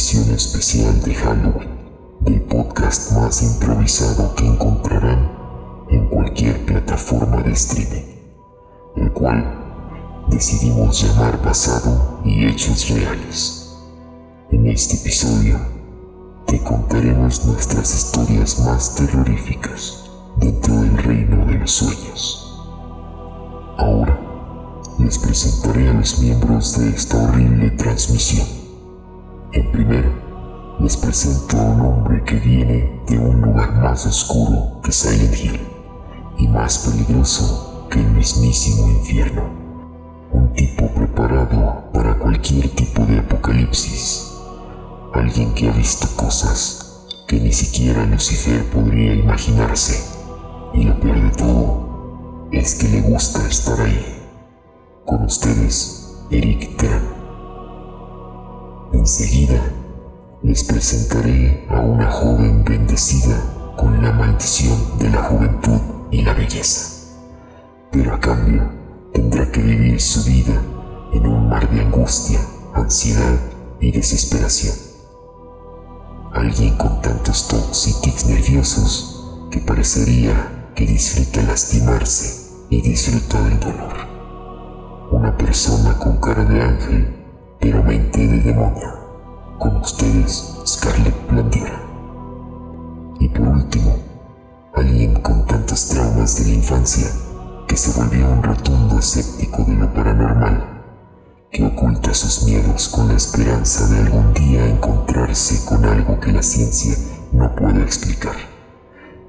edición especial de Halloween del podcast más improvisado que encontrarán en cualquier plataforma de streaming, el cual decidimos llamar basado y hechos reales. En este episodio te contaremos nuestras historias más terroríficas dentro del reino de los sueños. Ahora les presentaré a los miembros de esta horrible transmisión. En primero, les presento a un hombre que viene de un lugar más oscuro que Silent Hill y más peligroso que el mismísimo infierno. Un tipo preparado para cualquier tipo de apocalipsis. Alguien que ha visto cosas que ni siquiera Lucifer podría imaginarse. Y lo peor de todo es que le gusta estar ahí. Con ustedes, Eric. Enseguida les presentaré a una joven bendecida con la maldición de la juventud y la belleza. Pero a cambio tendrá que vivir su vida en un mar de angustia, ansiedad y desesperación. Alguien con tantos tocs y tics nerviosos que parecería que disfruta lastimarse y disfruta del dolor una persona con cara de ángel, pero mente de demonio. Con ustedes, Scarlett Blandiera. Y por último, alguien con tantos traumas de la infancia que se volvió un rotundo escéptico de lo paranormal, que oculta sus miedos con la esperanza de algún día encontrarse con algo que la ciencia no puede explicar.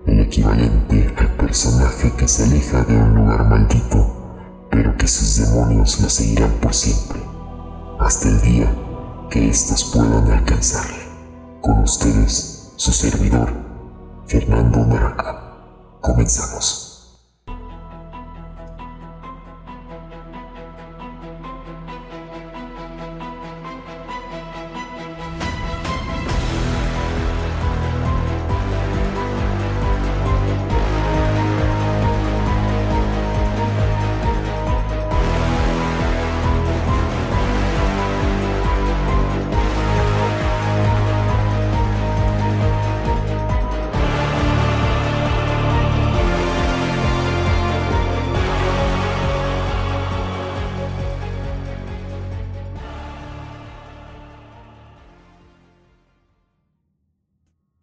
El equivalente al personaje que se aleja de un lugar maldito pero que sus demonios lo seguirán por siempre, hasta el día que éstos puedan alcanzarle. Con ustedes, su servidor, Fernando Naraca. Comenzamos.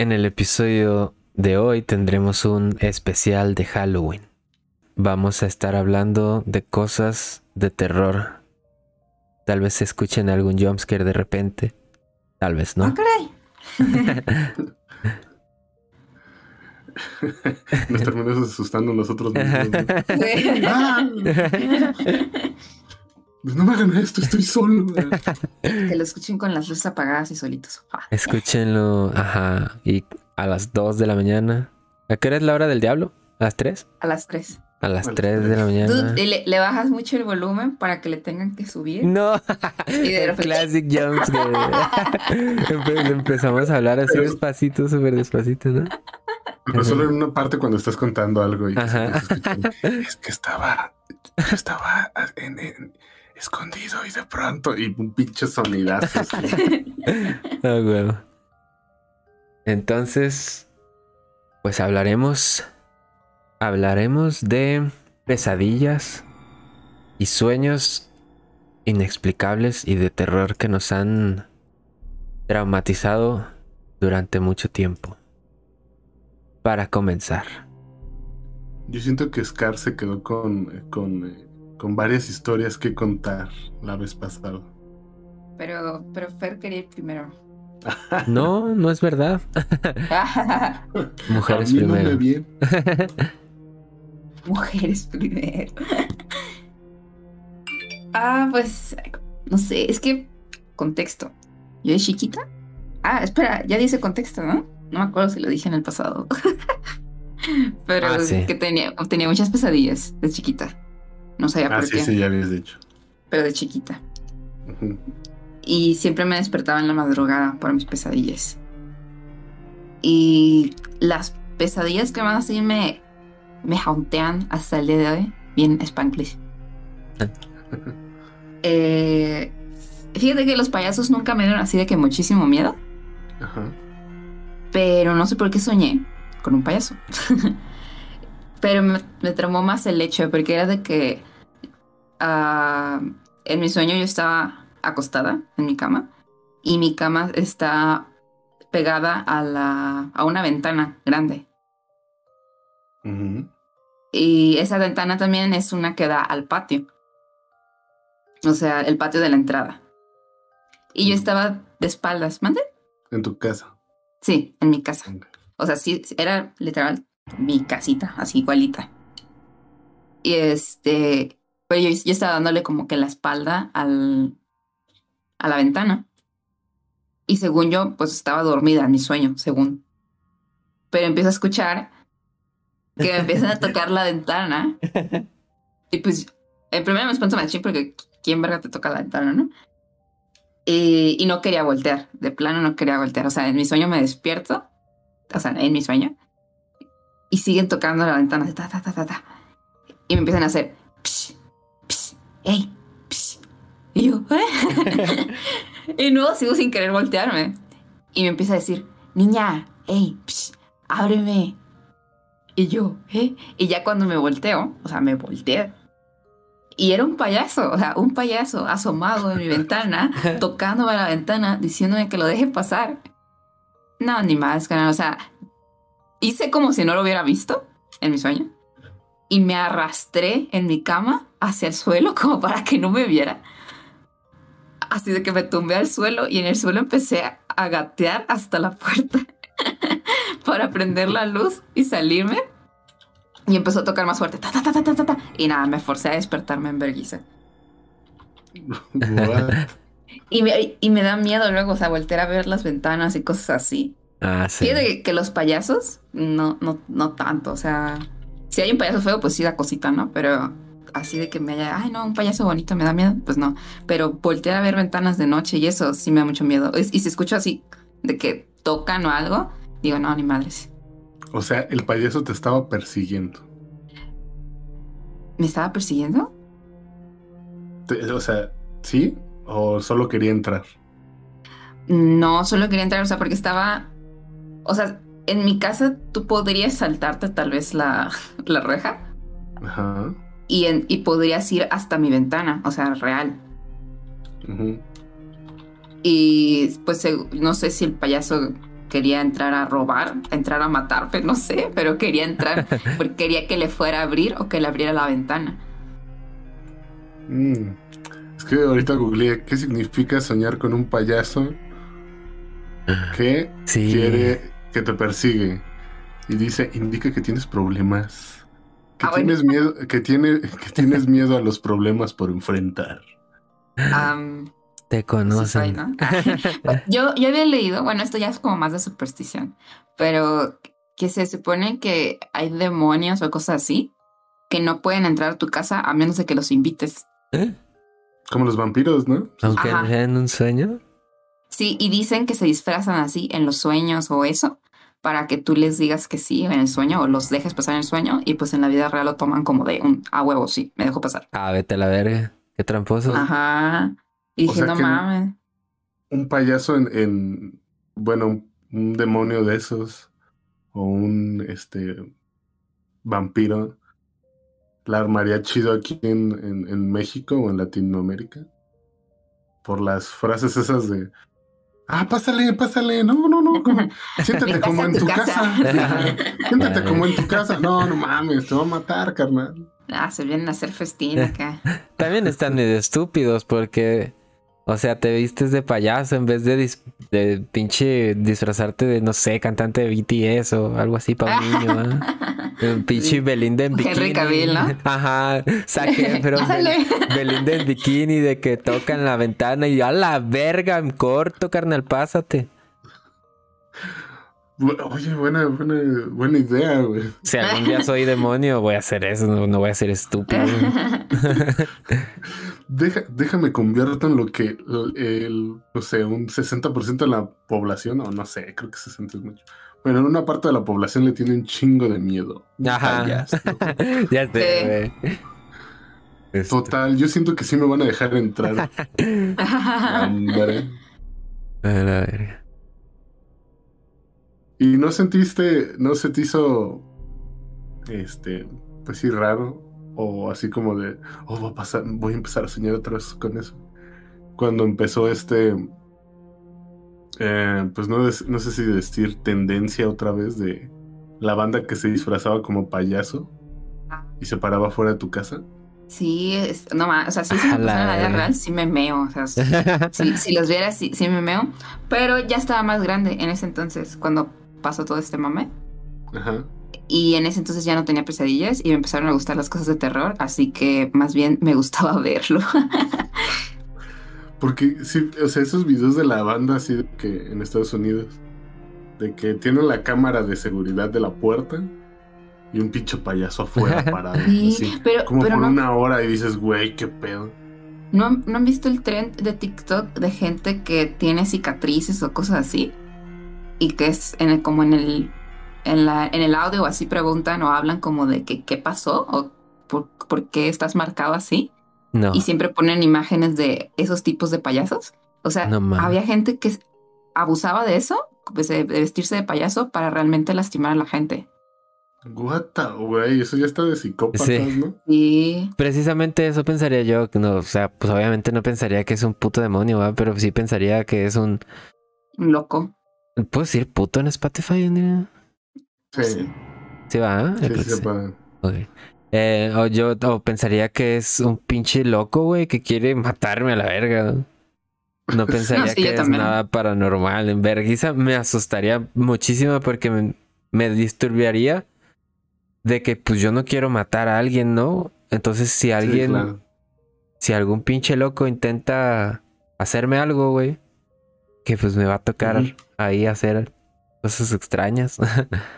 En el episodio de hoy tendremos un especial de Halloween. Vamos a estar hablando de cosas de terror. Tal vez se escuchen algún jumpscare de repente. Tal vez no. ¡Ah, caray! Nos terminamos asustando nosotros mismos. ¿no? Pues no me hagan esto, estoy solo. que lo escuchen con las luces apagadas y solitos. Ah, Escúchenlo, ajá. Y a las 2 de la mañana. ¿A qué hora es la hora del diablo? ¿A las 3? A las 3. A las A las 3 de la Tú mañana. le, le bajas mucho el volumen para que le tengan que subir. No, Y de repente- classic empezamos a hablar así despacito, súper despacito, ¿no? Pero solo en una parte cuando estás contando algo y que se Ajá. es que estaba, estaba en- en- escondido y de pronto y un pinche sonidazo. Ah. Entonces, pues hablaremos. Hablaremos de pesadillas y sueños inexplicables y de terror que nos han traumatizado durante mucho tiempo. Para comenzar. Yo siento que Scar se quedó con, con, eh, con varias historias que contar la vez pasada. Pero, pero Fer quería ir primero. No, no es verdad. Mujeres no primero. bien. Mujeres primero. ah, pues, no sé, es que contexto. Yo de chiquita. Ah, espera, ya dice contexto, ¿no? No me acuerdo si lo dije en el pasado. Pero Ah, sí. que tenía, tenía muchas pesadillas de chiquita. No sabía Ah, por sí, qué, sí, ya habías dicho. pero de chiquita. Y siempre me despertaba en la madrugada por mis pesadillas. Y las pesadillas que más así me, me hauntean hasta el día de hoy, bien Spanglish. Eh, Fíjate que los payasos nunca me dieron así de que muchísimo miedo, Ajá. pero no sé por qué soñé con un payaso. pero me, me traumó más el hecho, porque era de que ah, en mi sueño yo estaba acostada en mi cama y mi cama está pegada a, la, a una ventana grande. Y esa ventana también es una que da al patio. O sea, el patio de la entrada. Y yo estaba de espaldas. ¿Mande? En tu casa. Sí, en mi casa. O sea, sí, era literal mi casita, así igualita. Y este, pero yo, yo estaba dándole como que la espalda al, a la ventana. Y según yo, pues estaba dormida en mi sueño, según. Pero empiezo a escuchar que me empiezan a tocar la ventana. Y pues, en primero me espanto machín porque ¿quién verga te toca la ventana, no? Y, y no quería voltear, de plano no quería voltear. O sea, en mi sueño me despierto, o sea, en mi sueño, y siguen tocando la ventana, ta, ta, ta, ta, ta. Y me empiezan a hacer, psh, ey. Y yo, ¿eh? y no, sigo sin querer voltearme. Y me empieza a decir, niña, ey, psh, ábreme. Y yo, ¿eh? Y ya cuando me volteo, o sea, me volteé. Y era un payaso, o sea, un payaso asomado en mi ventana, tocándome la ventana, diciéndome que lo deje pasar. No, ni más, o sea, hice como si no lo hubiera visto en mi sueño. Y me arrastré en mi cama hacia el suelo como para que no me viera. Así de que me tumbé al suelo y en el suelo empecé a gatear hasta la puerta para prender la luz y salirme. Y empezó a tocar más fuerte. Ta, ta, ta, ta, ta, ta. Y nada, me forcé a despertarme en vergüenza. Y me, y me da miedo luego, o sea, voltear a ver las ventanas y cosas así. Ah, sí. Fíjate que, que los payasos, no, no, no tanto. O sea, si hay un payaso feo, pues sí da cosita, ¿no? Pero así de que me haya, ay, no, un payaso bonito me da miedo, pues no. Pero voltear a ver ventanas de noche y eso sí me da mucho miedo. Es- Y si escucho así de que tocan o algo, digo, no, ni madres. O sea, el payaso te estaba persiguiendo. ¿Me estaba persiguiendo? O sea, ¿sí? ¿O solo quería entrar? No, solo quería entrar, o sea, porque estaba. O sea, en mi casa tú podrías saltarte tal vez la, la reja Ajá. y, en- y podrías ir hasta mi ventana, o sea, real. Y pues no sé si el payaso quería entrar a robar, entrar a matarme, no sé, pero quería entrar porque quería que le fuera a abrir o que le abriera la ventana. Mm. Es que ahorita googleé qué significa soñar con un payaso que Sí. quiere que te persigue. Y dice, indica que tienes problemas. Que Ah, bueno. tienes miedo, que tiene, que tienes miedo a los problemas por enfrentar. Te sí conocen. soy, ¿no? yo, yo había leído, bueno, esto ya es como más de superstición, pero que se supone que hay demonios o cosas así que no pueden entrar a tu casa a menos de que los invites. ¿Eh? Como los vampiros, ¿no? Aunque Ajá. sea en un sueño. Sí, y dicen que se disfrazan así en los sueños o eso, para que tú les digas que sí en el sueño o los dejes pasar en el sueño y pues en la vida real lo toman como de un a huevo, sí, me dejo pasar. Ah, vete a la verga. Qué tramposo. Ajá. Y O dije, sea no mames. Un payaso en, en- bueno, un, un demonio de esos. O un este vampiro. La armaría chido aquí en, en, en México o en Latinoamérica. Por las frases esas de Ah, pásale, pásale. No, no, no. como- siéntate como en tu tu casa. casa. Siéntate como en tu casa. No, no mames, te va a matar, carnal. Ah, se vienen a hacer festín acá. También están medio estúpidos porque, o sea, te vistes de payaso en vez de, dis- de pinche disfrazarte de, no sé, cantante de BTS o algo así para un niño, ¿ah? Un pinche Sí. Belinda en bikini. Henry Cavill, ¿no? Ajá, saque, pero. Belinda en bikini de que toca en la ventana y a la verga, en corto, carnal, pásate. Oye, buena, buena, buena idea, güey. Si algún día soy demonio, voy a hacer eso, no, no voy a ser estúpido. Deja- déjame convierto en lo que el, el, no sé, un 60% de la población, o no sé, creo que 60 es mucho. Bueno, en una parte de la población le tiene un chingo de miedo. Ajá. ya sé, Sí. güey. Este, Total, yo siento que sí me van a dejar entrar. Hombre. a la verga. ¿Y no sentiste, no se te hizo, este, pues sí, raro? O así como de, oh, va a pasar, voy a empezar a soñar otra vez con eso. Cuando empezó este, eh, pues no, des- no sé si decir tendencia otra vez de la banda que se disfrazaba como payaso y se paraba fuera de tu casa. Sí, es- no más, o sea, sí, si me en la vida real, sí me meo, o sea, si los viera, sí, sí me meo, pero ya estaba más grande en ese entonces, cuando pasó todo este mame, Ajá. Y en ese entonces ya no tenía pesadillas y me empezaron a gustar las cosas de terror, así que más bien me gustaba verlo. Porque sí, o sea, esos videos de la banda así de que en Estados Unidos, de que tienen la cámara de seguridad de la puerta y un pinche payaso afuera parado. Sí, así, pero, como pero por no, una hora y dices, güey, qué pedo. ¿no, han- ¿no han visto el trend de TikTok de gente que tiene cicatrices o cosas así? Y que es en el- como en el, en, la, en el audio así preguntan o hablan como de que qué pasó o por, por qué estás marcado así. No. y siempre ponen imágenes de esos tipos de payasos. O sea, No había gente que abusaba de eso, pues, de vestirse de payaso para realmente lastimar a la gente. What the, güey, eso ya está de psicópatas, Sí. ¿no? Y Precisamente eso pensaría yo. No, o sea, pues obviamente no pensaría que es un puto demonio, ¿va? pero sí pensaría que es un. un loco. ¿Puedo decir puto en Spotify? Andrea? Sí, sí, Sí, va. Sí, creo que se sí. Ok. Eh, o yo o pensaría que es un pinche loco, güey, que quiere matarme a la verga. ¿no? No pensaría No, sí, que es también. nada paranormal. En vergüenza me asustaría muchísimo porque me, me disturbaría de que pues yo no quiero matar a alguien, ¿no? Entonces si Sí, alguien, claro. si algún pinche loco intenta hacerme algo, güey, que pues me va a tocar ahí hacer cosas extrañas.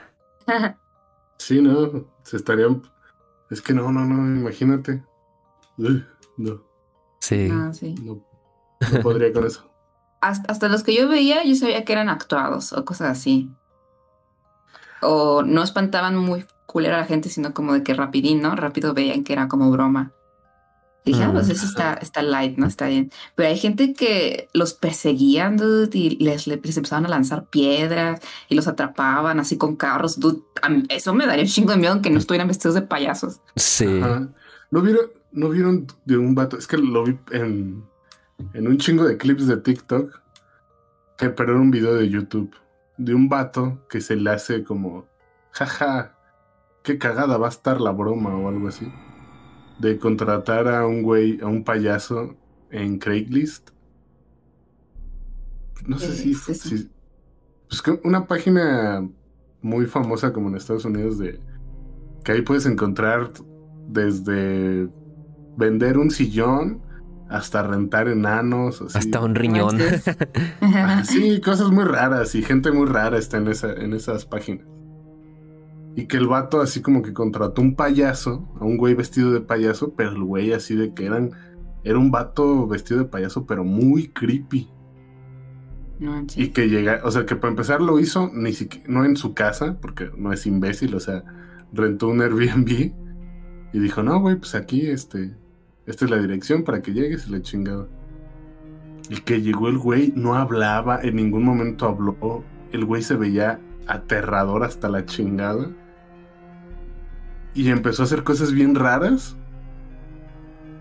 Sí, no, se estarían. Es que no, no, no, imagínate. No, sí. Ah, sí. no, no podría con eso. hasta, hasta los que yo veía, yo sabía que eran actuados o cosas así. O no espantaban muy culera a la gente, sino como de que rapidín, ¿no? Rápido veían que era como broma. Dije, ah, pues Mm. eso está, está light, ¿no? Está bien. Pero hay gente que los perseguían, dude, y les, les empezaban a lanzar piedras y los atrapaban así con carros, dude. Mí- Eso me daría un chingo de miedo aunque no estuvieran vestidos de payasos. Sí. Ajá. ¿No vieron, ¿No vieron de un vato? Es que lo vi en, en un chingo de clips de TikTok. Que, pero era un video de YouTube. De un vato que se le hace como. Jaja. Qué cagada va a estar la broma o algo así. De contratar a un güey, a un payaso en Craigslist. No sé ¿Qué si, es Pues que una página muy famosa como en Estados Unidos de. Que ahí puedes encontrar desde vender un sillón hasta rentar enanos. así. Hasta un riñón. Ah, Sí, cosas muy raras y gente muy rara está en, esa, en esas páginas. Y que el vato así como que contrató un payaso, a un güey vestido de payaso, pero el güey así de que eran, era un vato vestido de payaso, pero muy creepy. No. Y que llega, o sea, que para empezar lo hizo ni siquiera, no en su casa, porque no es imbécil, o sea, rentó un Airbnb y dijo, no, güey, pues aquí, este, esta es la dirección para que llegues y la chingada. Y que llegó el güey, no hablaba, en ningún momento habló, el güey se veía aterrador hasta la chingada. Y empezó a hacer cosas bien raras.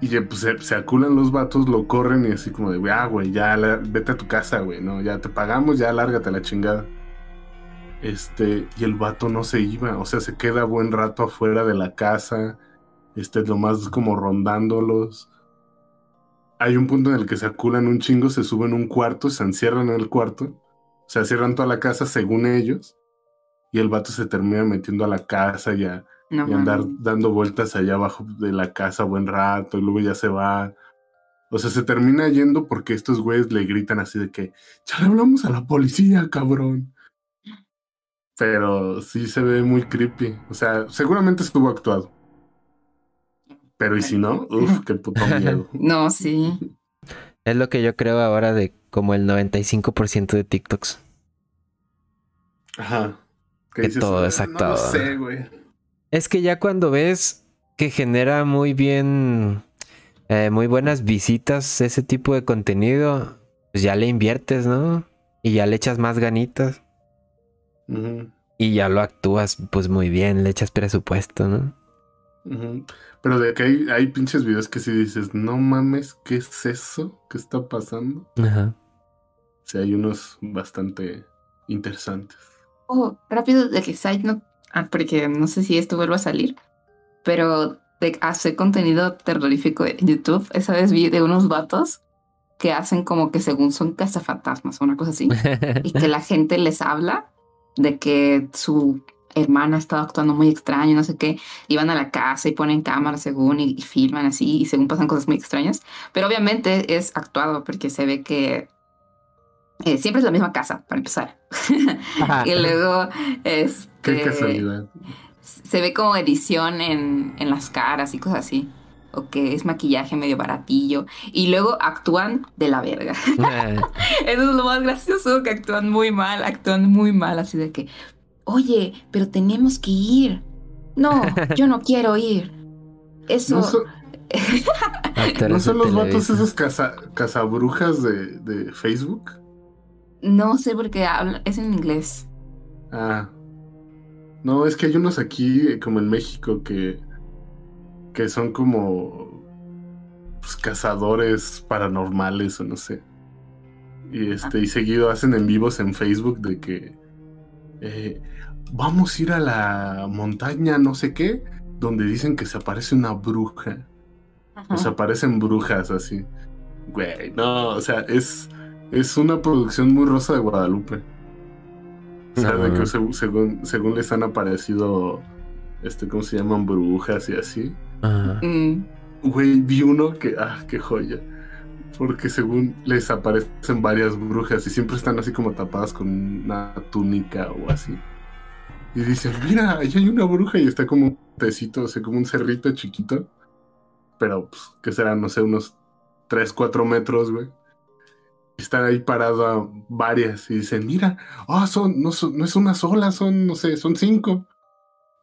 Y pues se, aculan los vatos, lo corren y así como de, ah, güey, ya vete a tu casa, güey, no, ya te pagamos, ya lárgate la chingada. Este, y el vato no se iba, o sea, se queda buen rato afuera de la casa, este, lo más como rondándolos. Hay un punto en el que se aculan un chingo, se suben un cuarto, se encierran en el cuarto, se cierran toda la casa según ellos, y el vato se termina metiendo a la casa y a, No y andar dando vueltas allá abajo de la casa buen rato y luego ya se va. O sea, se termina yendo porque estos güeyes le gritan así de que ya le hablamos a la policía, cabrón. Pero sí se ve muy creepy. O sea, seguramente estuvo actuado. Pero y si no, uff, qué puto miedo. No, sí. Es lo que yo creo ahora de como el 95% de TikToks. Ajá. Que todo "Ah, es No lo actuado". sé, güey. Es que ya cuando ves que genera muy bien eh, muy buenas visitas, ese tipo de contenido, pues ya le inviertes, ¿no? Y ya le echas más ganitas. Y ya lo actúas pues muy bien, le echas presupuesto, ¿no? Pero de que hay, hay pinches videos que si dices, no mames, ¿qué es eso? ¿Qué está pasando? Ajá. Sí, hay unos bastante interesantes. Oh, rápido de que side note, porque no sé si esto vuelve a salir, pero de hacer contenido terrorífico en YouTube, esa vez vi de unos vatos que hacen como que según son cazafantasmas o una cosa así, y que la gente les habla de que su hermana ha estado actuando muy extraño, no sé qué, y van a la casa y ponen cámaras según y, y filman así, y según pasan cosas muy extrañas, pero obviamente es actuado porque se ve que eh, siempre es la misma casa, para empezar. y luego Qué casualidad. se ve como edición en, en las caras y cosas así. O que es maquillaje medio baratillo. Y luego actúan de la verga. Eso es lo más gracioso, que actúan muy mal, actúan muy mal, así de que, oye, pero tenemos que ir. No, yo no quiero ir. Eso... ¿No son, no los vatos esos caza, cazabrujas de, de Facebook? No sé por qué habla, es en inglés. Ah. No, es que hay unos aquí, como en México, que, que son como pues, cazadores paranormales o no sé. Y este, y seguido hacen en vivos en Facebook de que eh, vamos a ir a la montaña, no sé qué, donde dicen que se aparece una bruja. O sea, aparecen brujas así. Güey, no, o sea, es, es una producción muy rosa de Guadalupe. O sea, de que según, según les han aparecido, este, ¿cómo se llaman? Brujas y así. Ajá. Mm, Güey, vi uno que, ah, qué joya. Porque según les aparecen varias brujas y siempre están así como tapadas con una túnica o así. Y dicen, mira, ahí hay una bruja y está como un tecito, o sea, como un cerrito chiquito. Pero, pues, que serán, no sé, unos 3, 4 metros, güey. Están ahí paradas varias y dicen, mira, ah, son, no, son- no es una sola, son, no sé, son cinco.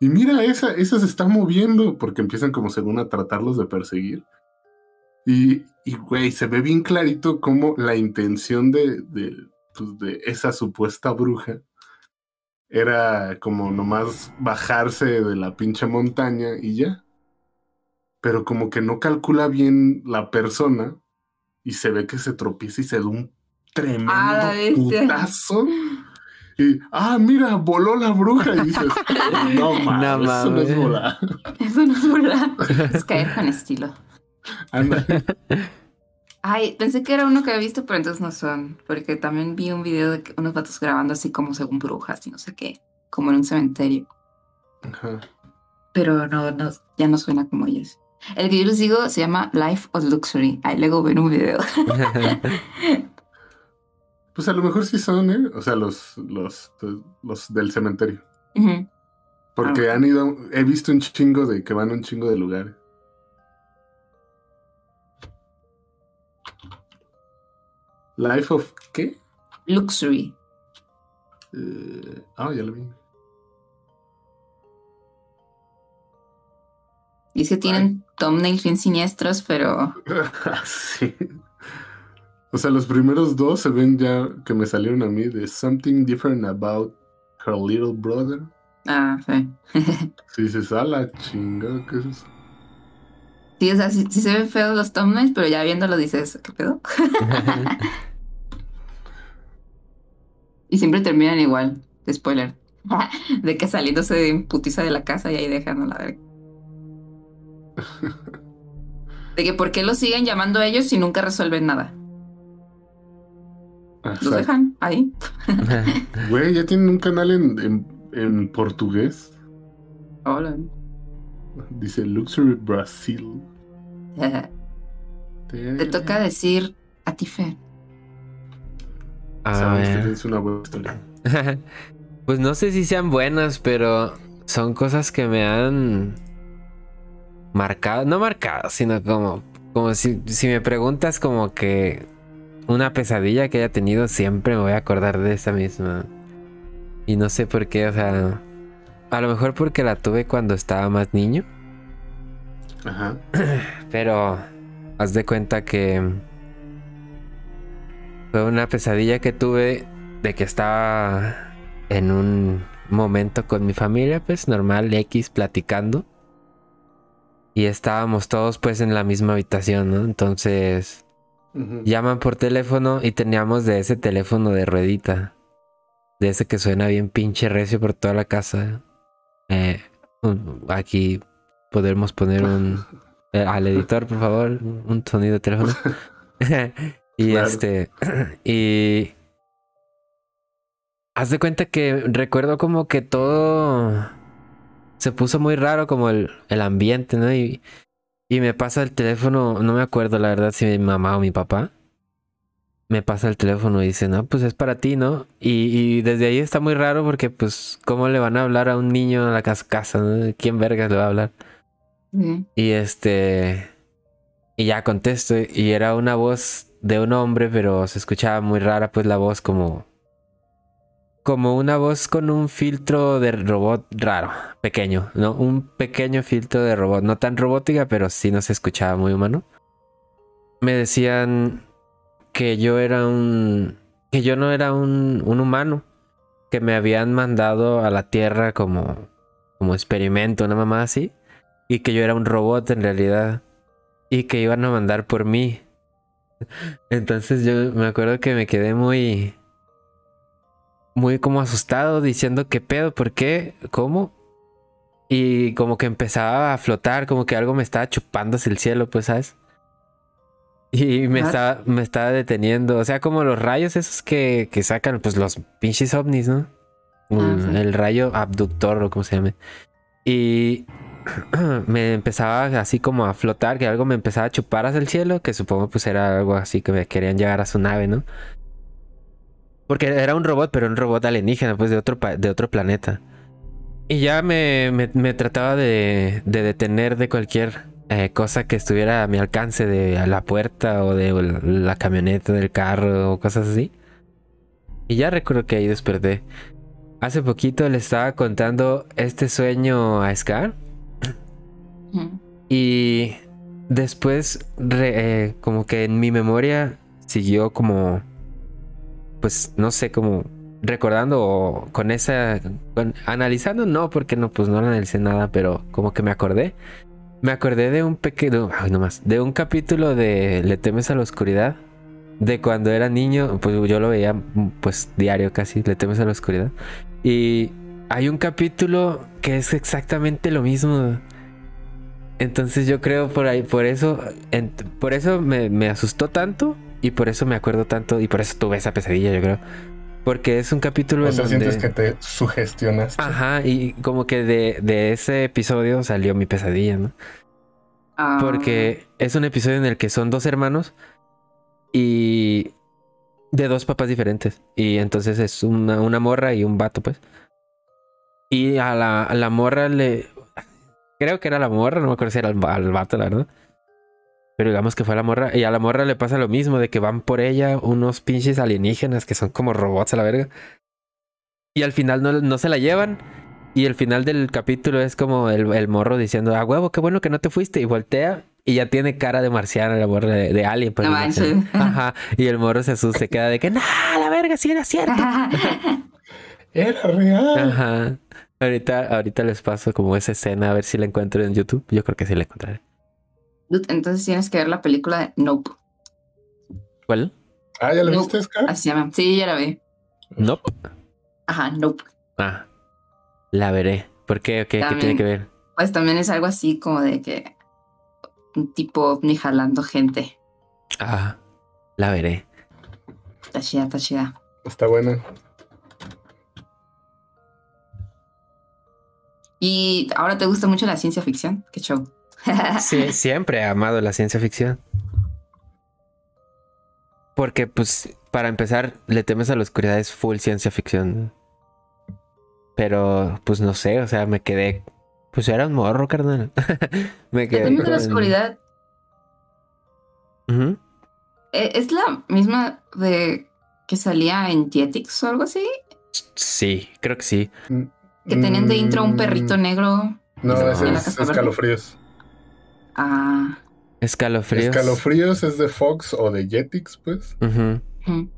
Y mira, esa, esa se está moviendo porque empiezan como según a tratarlos de perseguir. Y, y güey, se ve bien clarito como la intención de, de, pues, de esa supuesta bruja era como nomás bajarse de la pinche montaña y ya. Pero como que no calcula bien la persona y se ve que se tropieza y se da un tremendo Ah, putazo. Y, ah, mira, voló la bruja. Y dices, no mames, No eso no es volar. Eso no es verdad. Es caer con estilo. Anda. Ay, pensé que era uno que había visto, pero entonces no son. Porque también vi un video de unos vatos grabando así como según brujas y no sé qué. Como en un cementerio. Ajá. Pero no, no, ya no suena como ellos. El que yo les digo se llama Life of Luxury. Ahí luego ven un video. Pues a lo mejor sí son, ¿eh? O sea, los, los, los del cementerio. Porque Ah. han ido, he visto un chingo de que van a un chingo de lugares. Life of ¿qué? Luxury. Eh, Ah, ya lo vi. Y es que tienen thumbnails bien siniestros, pero sí. O sea, los primeros dos se ven ya que me salieron a mí de Something Different About Her Little Brother. ah, sí. Si dices, a la chingada, ¿qué es eso? Sí, o sea, sí, sí se ven feos los thumbnails, pero ya viéndolo dices, ¿qué pedo? Y siempre terminan igual, spoiler. De que saliéndose de putiza de la casa y ahí dejan a la verga. De que por qué los siguen llamando a ellos si nunca resuelven nada. Ah, Los dejan ahí. Güey, ya tienen un canal en, en, en portugués. Hola. Dice Luxury Brasil. Te toca decir a ti, Fer. Es una buena historia. pues no sé si sean buenas, pero son cosas que me han marcado, no marcado, sino como, como si, si me preguntas como que una pesadilla que haya tenido, siempre me voy a acordar de esa misma. Y no sé por qué, o sea, a lo mejor porque la tuve cuando estaba más niño, Ajá. pero haz de cuenta que fue una pesadilla que tuve de que estaba en un momento con mi familia, pues normal, X, platicando. Y estábamos todos pues en la misma habitación, ¿no? Entonces llaman por teléfono y teníamos de ese teléfono de ruedita. De ese que suena bien pinche recio por toda la casa. Eh, un- aquí podremos poner un... eh, al editor, por favor, un sonido de teléfono. y Claro. este... Y... Haz de cuenta que recuerdo como que todo se puso muy raro como el, el ambiente, ¿no? Y, y me pasa el teléfono, no me acuerdo la verdad si mi mamá o mi papá. Me pasa el teléfono y dice, no, pues es para ti, ¿no? Y, y desde ahí está muy raro porque pues, ¿cómo le van a hablar a un niño a la cas- casa? ¿no? ¿Quién vergas le va a hablar? Sí. Y este... Y ya contesto y era una voz de un hombre, pero se escuchaba muy rara pues la voz como... Como una voz con un filtro de robot raro, pequeño, ¿no? Un pequeño filtro de robot, no tan robótica, pero sí no se escuchaba muy humano. Me decían que yo era un... que yo no era un, un humano, que me habían mandado a la Tierra como... como experimento, una mamá así y que yo era un robot en realidad y que iban a mandar por mí. Entonces yo me acuerdo que me quedé muy muy como asustado diciendo qué pedo, ¿por qué? ¿Cómo? Y como que empezaba a flotar, como que algo me estaba chupando hacia el cielo, pues, ¿sabes? Y me Ah. estaba, me estaba deteniendo. O sea, como los rayos esos que, que sacan, pues los pinches ovnis, ¿no? Ah, Mm, sí. El rayo abductor o como se llame. Y me empezaba así como a flotar, que algo me empezaba a chupar hacia el cielo, que supongo pues era algo así que me querían llegar a su nave, ¿no? Porque era un robot, pero un robot alienígena, pues de otro, de otro planeta. Y ya me, me- me trataba de, de detener de cualquier eh, cosa que estuviera a mi alcance, de a la puerta o de la camioneta del carro o cosas así. Y ya recuerdo que ahí desperté. Hace poquito le estaba contando este sueño a Scar. Y después, re- eh, como que en mi memoria siguió como, pues no sé, como recordando o con esa, analizando, no, porque no, pues no analicé nada, pero como que me acordé. Me acordé de un pequeño, ay, no más, de un capítulo de Le temes a la oscuridad. De cuando era niño, pues yo lo veía pues diario casi, Le temes a la oscuridad. Y hay un capítulo que es exactamente lo mismo. Entonces yo creo por ahí, por eso, en- por eso me asustó tanto y por eso me acuerdo tanto y por eso tuve esa pesadilla, yo creo. Porque es un capítulo O en sea, donde... sientes que te sugestionaste. Ajá, y como que de, de ese episodio salió mi pesadilla, ¿no? Ah, Porque es un episodio en el que son dos hermanos y de dos papás diferentes. Y entonces es una, una morra y un vato, pues. Y a la, a la morra le... Creo que era la morra, no me acuerdo si era el, va- el vato, la verdad. Pero digamos que fue la morra. Y a la morra le pasa lo mismo, de que van por ella unos pinches alienígenas que son como robots a la verga. Y al final no, no se la llevan. Y el final del capítulo es como el, el morro diciendo, ah, huevo, qué bueno que no te fuiste. Y voltea y ya tiene cara de marciano, la morra de, de alien. pues, No imagínate. manches. Ajá. Y el morro se asusta, se queda de que, nah, la verga, sí era cierto. Era real. Ajá. Ahorita, ahorita les paso como esa escena a ver si la encuentro en YouTube. Yo creo que sí la encontraré. Dude, Entonces tienes que ver la película de Nope. ¿Cuál? Ah, ¿ya lo No. viste, Scar? Así se llama. Sí, ya la vi. Nope. Ajá, Nope. Ah. La veré. ¿Por qué? ¿Qué, ¿Qué También. tiene que ver? Pues también es algo así como de que un tipo ovni jalando gente. Ah. La veré. Está chida, está chida. Está buena. Y ahora te gusta mucho la ciencia ficción. Qué show. Sí, siempre he amado la ciencia ficción. Porque, pues, para empezar, le temes a la oscuridad es full ciencia ficción. Pero, pues no sé, o sea, me quedé. Pues era un morro, carnal. me quedé. De la con- oscuridad. Eh, ¿Es la misma de que salía en Tietix o algo así? Sí, creo que sí. Que tenían de intro un Mm, perrito negro. No, ese ¿En la es escalofríos. Ah, Escalofríos. Escalofríos es de Fox o de Jetix, pues. Ujú.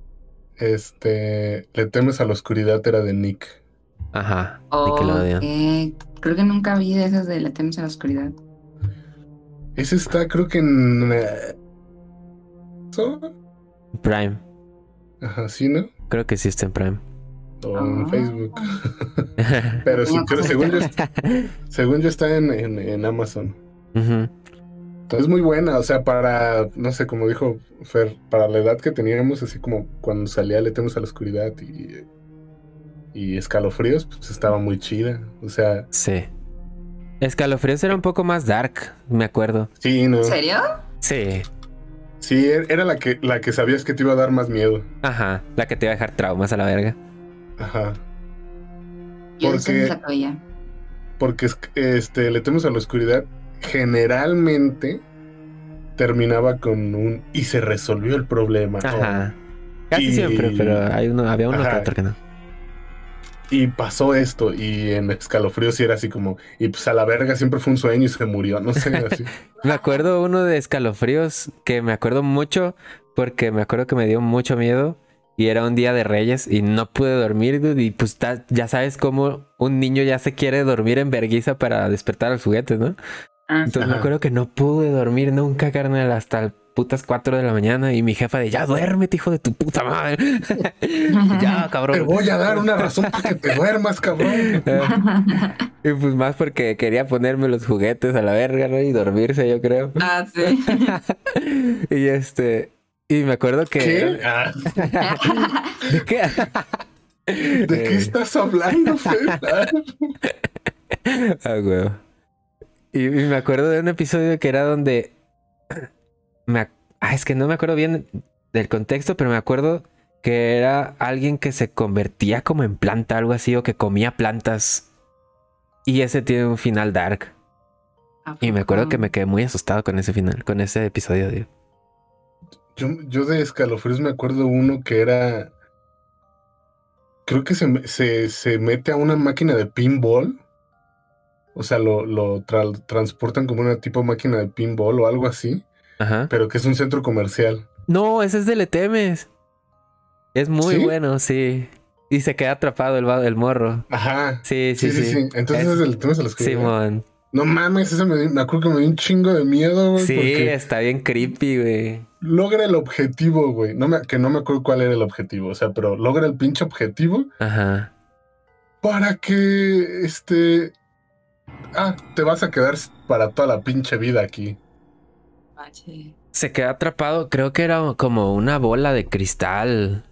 Este, Le temes a la oscuridad era de Nick. Ajá. Nickelodeon. Ok. Creo que nunca vi de esas de La temes a la oscuridad. Ese está, creo que en. eh, ¿so? Prime. Ajá, sí, ¿no? Creo que sí está en Prime. O en Ah. Facebook. Pero sí, creo- según, yo, según yo está en, en, en Amazon. Entonces es muy buena, o sea, para, no sé, como dijo Fer, para la edad que teníamos, así como cuando salía Le temes a la oscuridad y, y escalofríos, pues estaba muy chida. O sea, Sí. Escalofríos era un poco más dark, me acuerdo. sí, ¿no? ¿En serio? Sí. Sí, er- era la que, la que sabías que te iba a dar más miedo. Ajá. La que te iba a dejar traumas a la verga. Ajá. Yo Porque- veía. Porque es- este, Le temes a la oscuridad generalmente terminaba con un y se resolvió el problema. Ajá. Casi Y- siempre, pero hay uno, había uno que Ajá. otro que no. Y pasó esto, y en escalofríos sí era así como, y pues a la verga siempre fue un sueño y se murió, no sé, así. Me acuerdo uno de escalofríos que me acuerdo mucho porque me acuerdo que me dio mucho miedo y era un día de Reyes y no pude dormir dude, y pues ta- ya sabes cómo un niño ya se quiere dormir en verguiza para despertar a los juguetes, ¿no? Ah. Entonces me acuerdo que no pude dormir nunca, carnal, hasta el putas 4 de la mañana y mi jefa de ya duérmete, hijo de tu puta madre. ya, Te cabrón. voy a dar una razón para que te duermas, cabrón. y pues más porque quería ponerme los juguetes a la verga, ¿no? Y dormirse, yo creo. ah, sí. y este. Y me acuerdo que. ¿Qué? Ah, ¿De qué? ¿De qué Eh, estás hablando, Fer? Ah, huevo. Y, y me acuerdo de un episodio que era donde. Me, ah, es que no me acuerdo bien del contexto, pero me acuerdo que era alguien que se convertía como en planta, algo así, o que comía plantas. Y ese tiene un final dark. Y me acuerdo que me quedé muy asustado con ese final, con ese episodio, digo. Yo, yo de escalofríos me acuerdo uno que era. Creo que se, se, se mete a una máquina de pinball. O sea, lo, lo tra- transportan como una tipo máquina de pinball o algo así. Ajá. Pero que es un centro comercial. No, ese es de Le Temes. Es muy ¿Sí? bueno, sí. Y se queda atrapado el, el morro. Ajá. Sí, sí, Sí, sí. sí, sí. Entonces Es- es el tema de la oscuridad. Simón. No mames, ese me, me acuerdo que me dio un chingo de miedo, güey. Sí, está bien creepy, güey. logra el objetivo, güey. No me, que no me acuerdo cuál era el objetivo, o sea, pero logra el pinche objetivo Ajá. para que, este... Ah, te vas a quedar para toda la pinche vida aquí. Ah. Se queda atrapado, creo que era como una bola de cristal.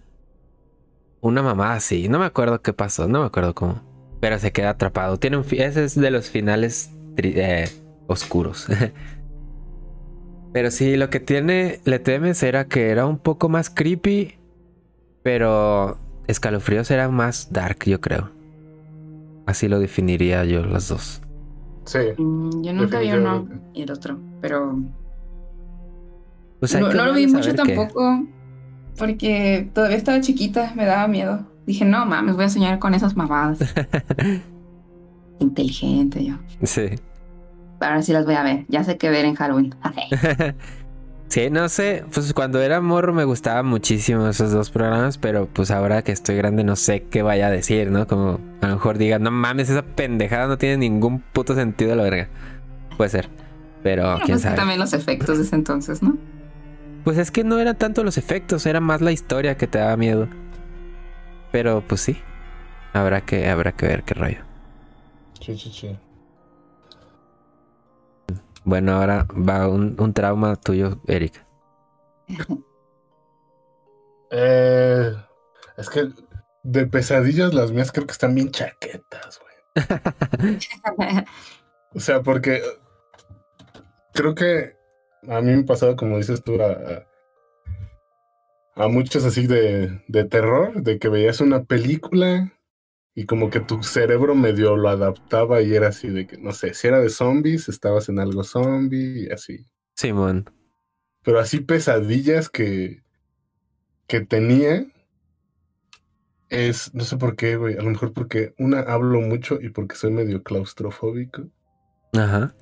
Una mamá así. No me acuerdo qué pasó, no me acuerdo cómo. Pero se queda atrapado. Tiene un ese es de los finales eh, oscuros. pero sí, lo que tiene Le Temes era que era un poco más creepy. Pero Escalofríos era más dark, yo creo. Así lo definiría yo los dos. Sí. Mm, Yo nunca vi uno y el otro, pero Pues no, lo vi mucho qué. tampoco porque todavía estaba chiquita, me daba miedo. Dije, no mames, voy a soñar con esas mamadas. Inteligente yo. Sí. Ahora sí las voy a ver. Ya sé qué ver en Halloween. Sí, no sé, pues cuando era morro me gustaban muchísimo esos dos programas, pero pues ahora que estoy grande no sé qué vaya a decir, ¿no? Como a lo mejor diga, no mames, esa pendejada no tiene ningún puto sentido la verga. Puede ser, pero Bueno, quién pues sabe. también los efectos de ese entonces, ¿no? Pues es que no eran tanto los efectos, era más la historia que te daba miedo. Pero pues sí, habrá que, habrá que ver qué rollo. Sí, sí, sí. Bueno, ahora va un, un trauma tuyo, Eric. Eh, es que de pesadillas las mías creo que están bien chaquetas, güey. O sea, porque creo que a mí me pasaba, como dices tú, a, a muchos así de, de terror, de que veías una película y como que tu cerebro medio lo adaptaba y era así de que, no sé, si era de zombies, estabas en algo zombie y así. Simón. Pero así pesadillas que, que tenía es, no sé por qué, güey, a lo mejor porque una hablo mucho y porque soy medio claustrofóbico. Ajá.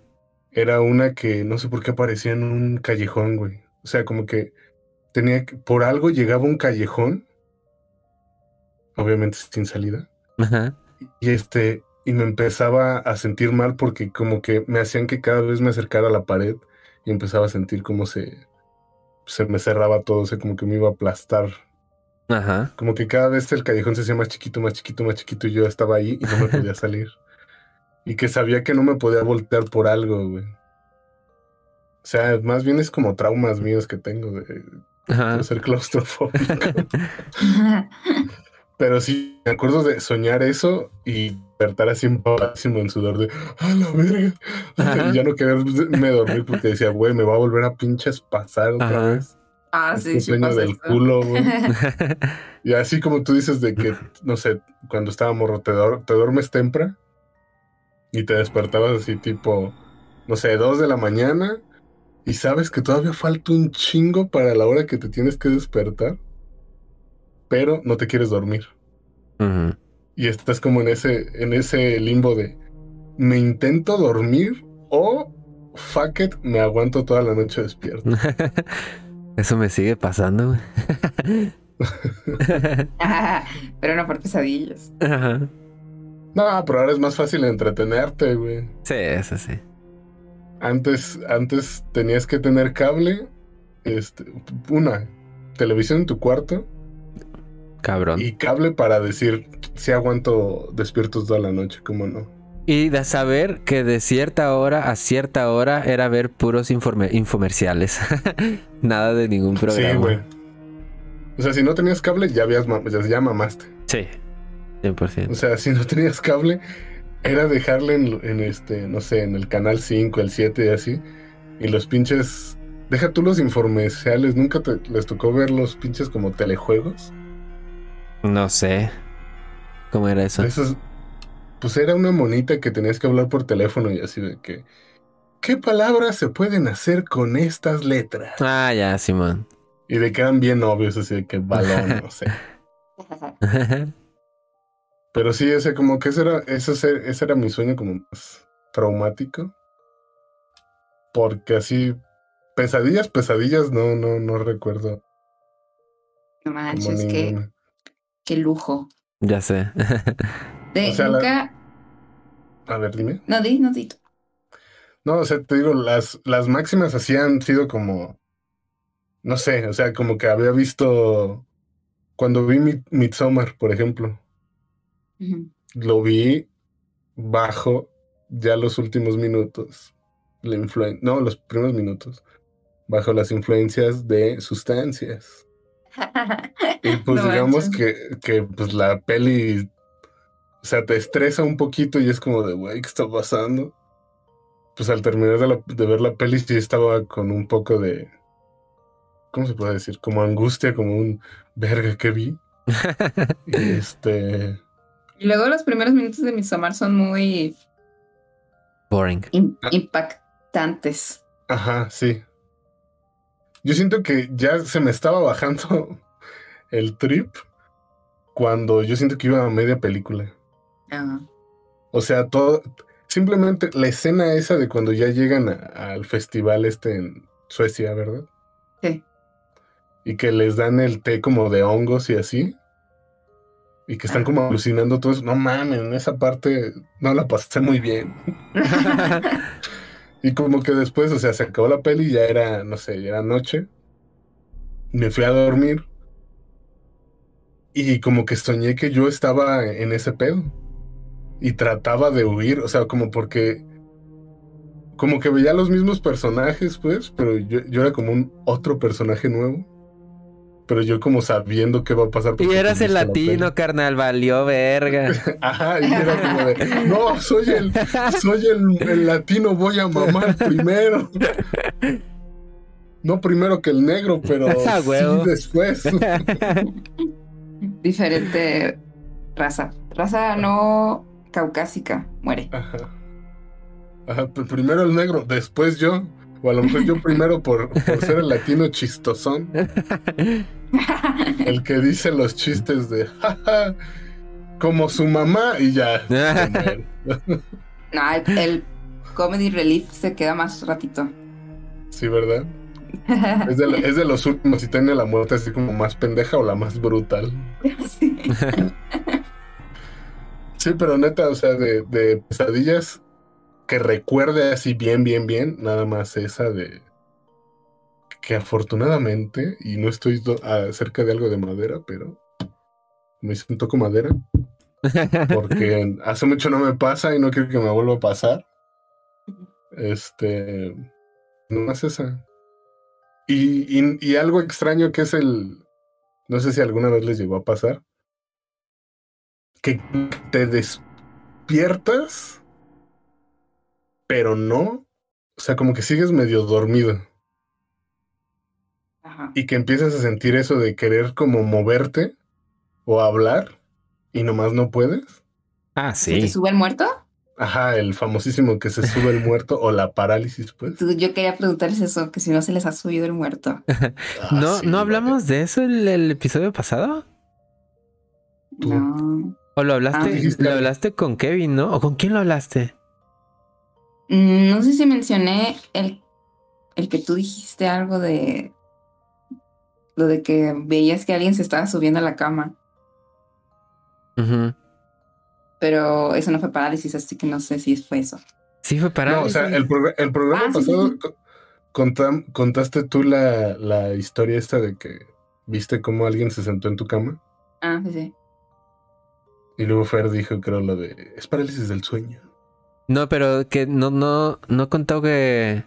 era una que no sé por qué aparecía en un callejón, güey. O sea, como que tenía que, por algo llegaba un callejón, obviamente sin salida, Ajá. y este, y me empezaba a sentir mal porque como que me hacían que cada vez me acercara a la pared y empezaba a sentir como se, se me cerraba todo, o sea, como que me iba a aplastar. Ajá. Como que cada vez el callejón se hacía más chiquito, más chiquito, más chiquito y yo estaba ahí y no me podía salir. Y que sabía que no me podía voltear por algo, güey. O sea, más bien es como traumas míos que tengo de, Ajá. de ser claustrofóbico. Pero sí, me acuerdo de soñar eso y despertar así empapadísimo en sudor de ¡Ah, la verga! Ajá. Y ya no quererme dormir porque decía, güey, me va a volver a pinches pasar otra Ajá. vez. ah, Este sí, sí. sueño del culo, güey. Y así como tú dices de que, no sé, cuando estaba morro, te, te duermes temprano y te despertabas así tipo, no sé, dos de la mañana y sabes que todavía falta un chingo para la hora que te tienes que despertar, pero no te quieres dormir. Y estás como en ese, en ese limbo de, me intento dormir o, fuck it, me aguanto toda la noche despierto. Eso me sigue pasando. Pero no por pesadillas. Ajá. No, pero ahora es más fácil entretenerte, güey. Sí, eso sí. Antes, antes tenías que tener cable, este, una, televisión en tu cuarto Cabrón. y cable para decir si aguanto despiertos toda la noche, cómo no. Y de saber que de cierta hora a cierta hora era ver puros informe- infomerciales. Nada de ningún programa. Sí, güey. O sea, si no tenías cable, ya habías mam- ya, mamaste. Sí. 100%. O sea, si no tenías cable, era dejarle en, en este, no sé, en el canal 5, el 7 y así. Y los pinches. Deja tú los informerciales. ¿Nunca te, les tocó ver los pinches como telejuegos? No sé. ¿Cómo era eso? Esos, pues era una monita que tenías que hablar por teléfono y así de que. ¿Qué palabras se pueden hacer con estas letras? Ah, ya, Simón. Y de que eran bien obvios, así de que balón, no sé. Pero sí, ese como que ese era, ese, ese- era mi sueño como más traumático. Porque así, pesadillas, pesadillas, no, no, no recuerdo No como manches, ninguna. Qué lujo. ya sé. De, O sea, la- nunca. A ver, dime. No, di, no, di. tú. No, o sea, te digo, las, las máximas así han sido como, no sé, o sea, como que había visto, cuando vi Mi- Midsommar, por ejemplo, lo vi bajo ya los últimos minutos, la influen- no, los primeros minutos, bajo las influencias de sustancias. Y pues No digamos manches. que, que pues la peli, o sea, te estresa un poquito y es como de, güey, ¿qué está pasando? Pues al terminar de, la- de ver la peli sí estaba con un poco de, ¿cómo se puede decir? Como angustia, como un, verga, ¿qué vi? Y este, Y luego los primeros minutos de Midsommar son muy Boring. Ah. impactantes. ajá, sí. Yo siento que ya se me estaba bajando el trip cuando yo siento que iba a media película. Ah, O sea, todo. Simplemente la escena esa de cuando ya llegan a- al festival este en Suecia, ¿verdad? Sí. Y que les dan el té como de hongos y así. Y que están como alucinando todo eso. No mames, en esa parte no la pasé muy bien. Y como que después, o sea, se acabó la peli ya era, no sé, ya era noche. Me fui a dormir. Y como que soñé que yo estaba en ese pedo. Y trataba de huir, o sea, como porque... Como que veía los mismos personajes, pues, pero yo, yo era como un otro personaje nuevo. Pero yo como sabiendo qué va a pasar. Y eras pues, el la latino, carnal, valió verga. Ajá, y era como de, no, soy el, soy el, el latino, voy a mamar primero. No primero que el negro, pero Ah, sí después. diferente raza. Raza no caucásica. Muere. Ajá. Ajá, primero el negro, después yo. O a lo mejor yo primero por, por ser el latino chistosón, el que dice los chistes de, jaja, como su mamá y ya. No, el, el comedy relief se queda más ratito. Sí, ¿verdad? Es de, es de los últimos y tiene la muerte así como más pendeja o la más brutal. Sí. Sí, pero neta, o sea, de, de pesadillas que recuerde así bien, bien, bien, nada más esa de que afortunadamente, y no estoy do- a- cerca de algo de madera, pero me siento con madera, porque hace mucho no me pasa y no quiero que me vuelva a pasar. Este, no más esa. Y, y, y algo extraño que es el, no sé si alguna vez les llegó a pasar, que te despiertas, pero no, o sea, como que sigues medio dormido Ajá. y que empiezas a sentir eso de querer como moverte o hablar y nomás no puedes. Ah, ¿Se te sí. sube el muerto? Ajá, el famosísimo que se sube el muerto o la parálisis, pues. Yo quería preguntarles eso, que si no se les ha subido el muerto. Ah, ¿No, sí, ¿no vale. hablamos de eso el, el episodio pasado? Tú. No. ¿O lo hablaste, Ah. Lo hablaste con Kevin, no? ¿O con quién lo hablaste? Mm, No sé si mencioné el, el que tú dijiste algo de lo de que veías que alguien se estaba subiendo a la cama, pero eso no fue parálisis, así que no sé si fue eso. Sí, fue para. No, o sea, el, progr- el programa Ah, sí, sí, pasado sí. contaste tú la, la historia esta de que viste cómo alguien se sentó en tu cama Ah, sí, sí. y luego Fer dijo, creo, lo de es parálisis del sueño. No, pero que no, no, no contó que.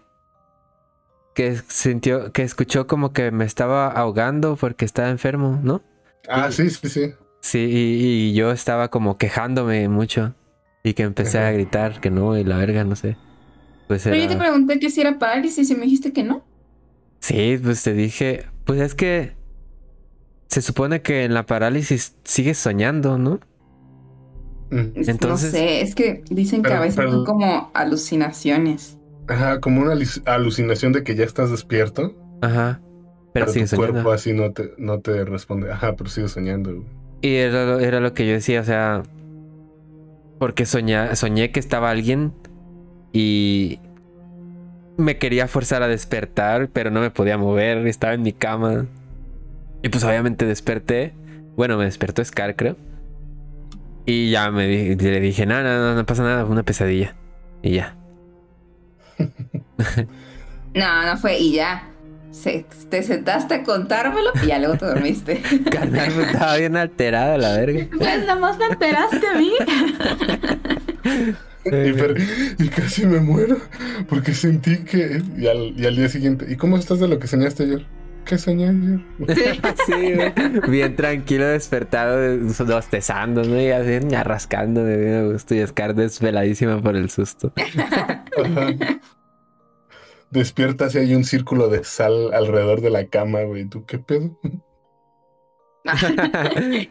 Que sintió, que escuchó como que me estaba ahogando porque estaba enfermo, ¿no? Ah, sí, sí, sí. Sí, y, y yo estaba como quejándome mucho. Y que empecé a gritar que no, y la verga, no sé. Pues Pero yo te pregunté que si era parálisis y me dijiste que no. Sí, pues te dije. Pues es que. Se supone que en la parálisis sigues soñando, ¿no? Mm. Es- Entonces- No sé, es que dicen que a veces pero- son como alucinaciones. Ajá, como una alucinación de que ya estás despierto, Ajá. Pero, pero, tu soñando. cuerpo así no te, no te responde. Ajá, pero sigues soñando. güey. Y era lo, era lo que yo decía, o sea, porque soñé, soñé que estaba alguien y me quería forzar a despertar, pero no me podía mover, estaba en mi cama. Y pues obviamente desperté. Bueno, me despertó Scar, creo. Y ya me di- le dije, no, no, no, no pasa nada, fue una pesadilla. Y ya. No, no fue y ya. Se- te sentaste a contármelo y ya luego te dormiste. Carnal, estaba bien alterada la verga. pues nada más me enteraste a mí. Y, y casi me muero porque sentí que... Y al, y al día siguiente, ¿y cómo estás de lo que soñaste ayer? ¿Qué soñé ayer? Sí, güey. Bien tranquilo, despertado, bostezando, ¿no? Y así, rascándome bien a gusto. Y Scar desveladísima por el susto. Ajá. Despiertas y hay un círculo de sal alrededor de la cama, güey. ¿Tú qué pedo?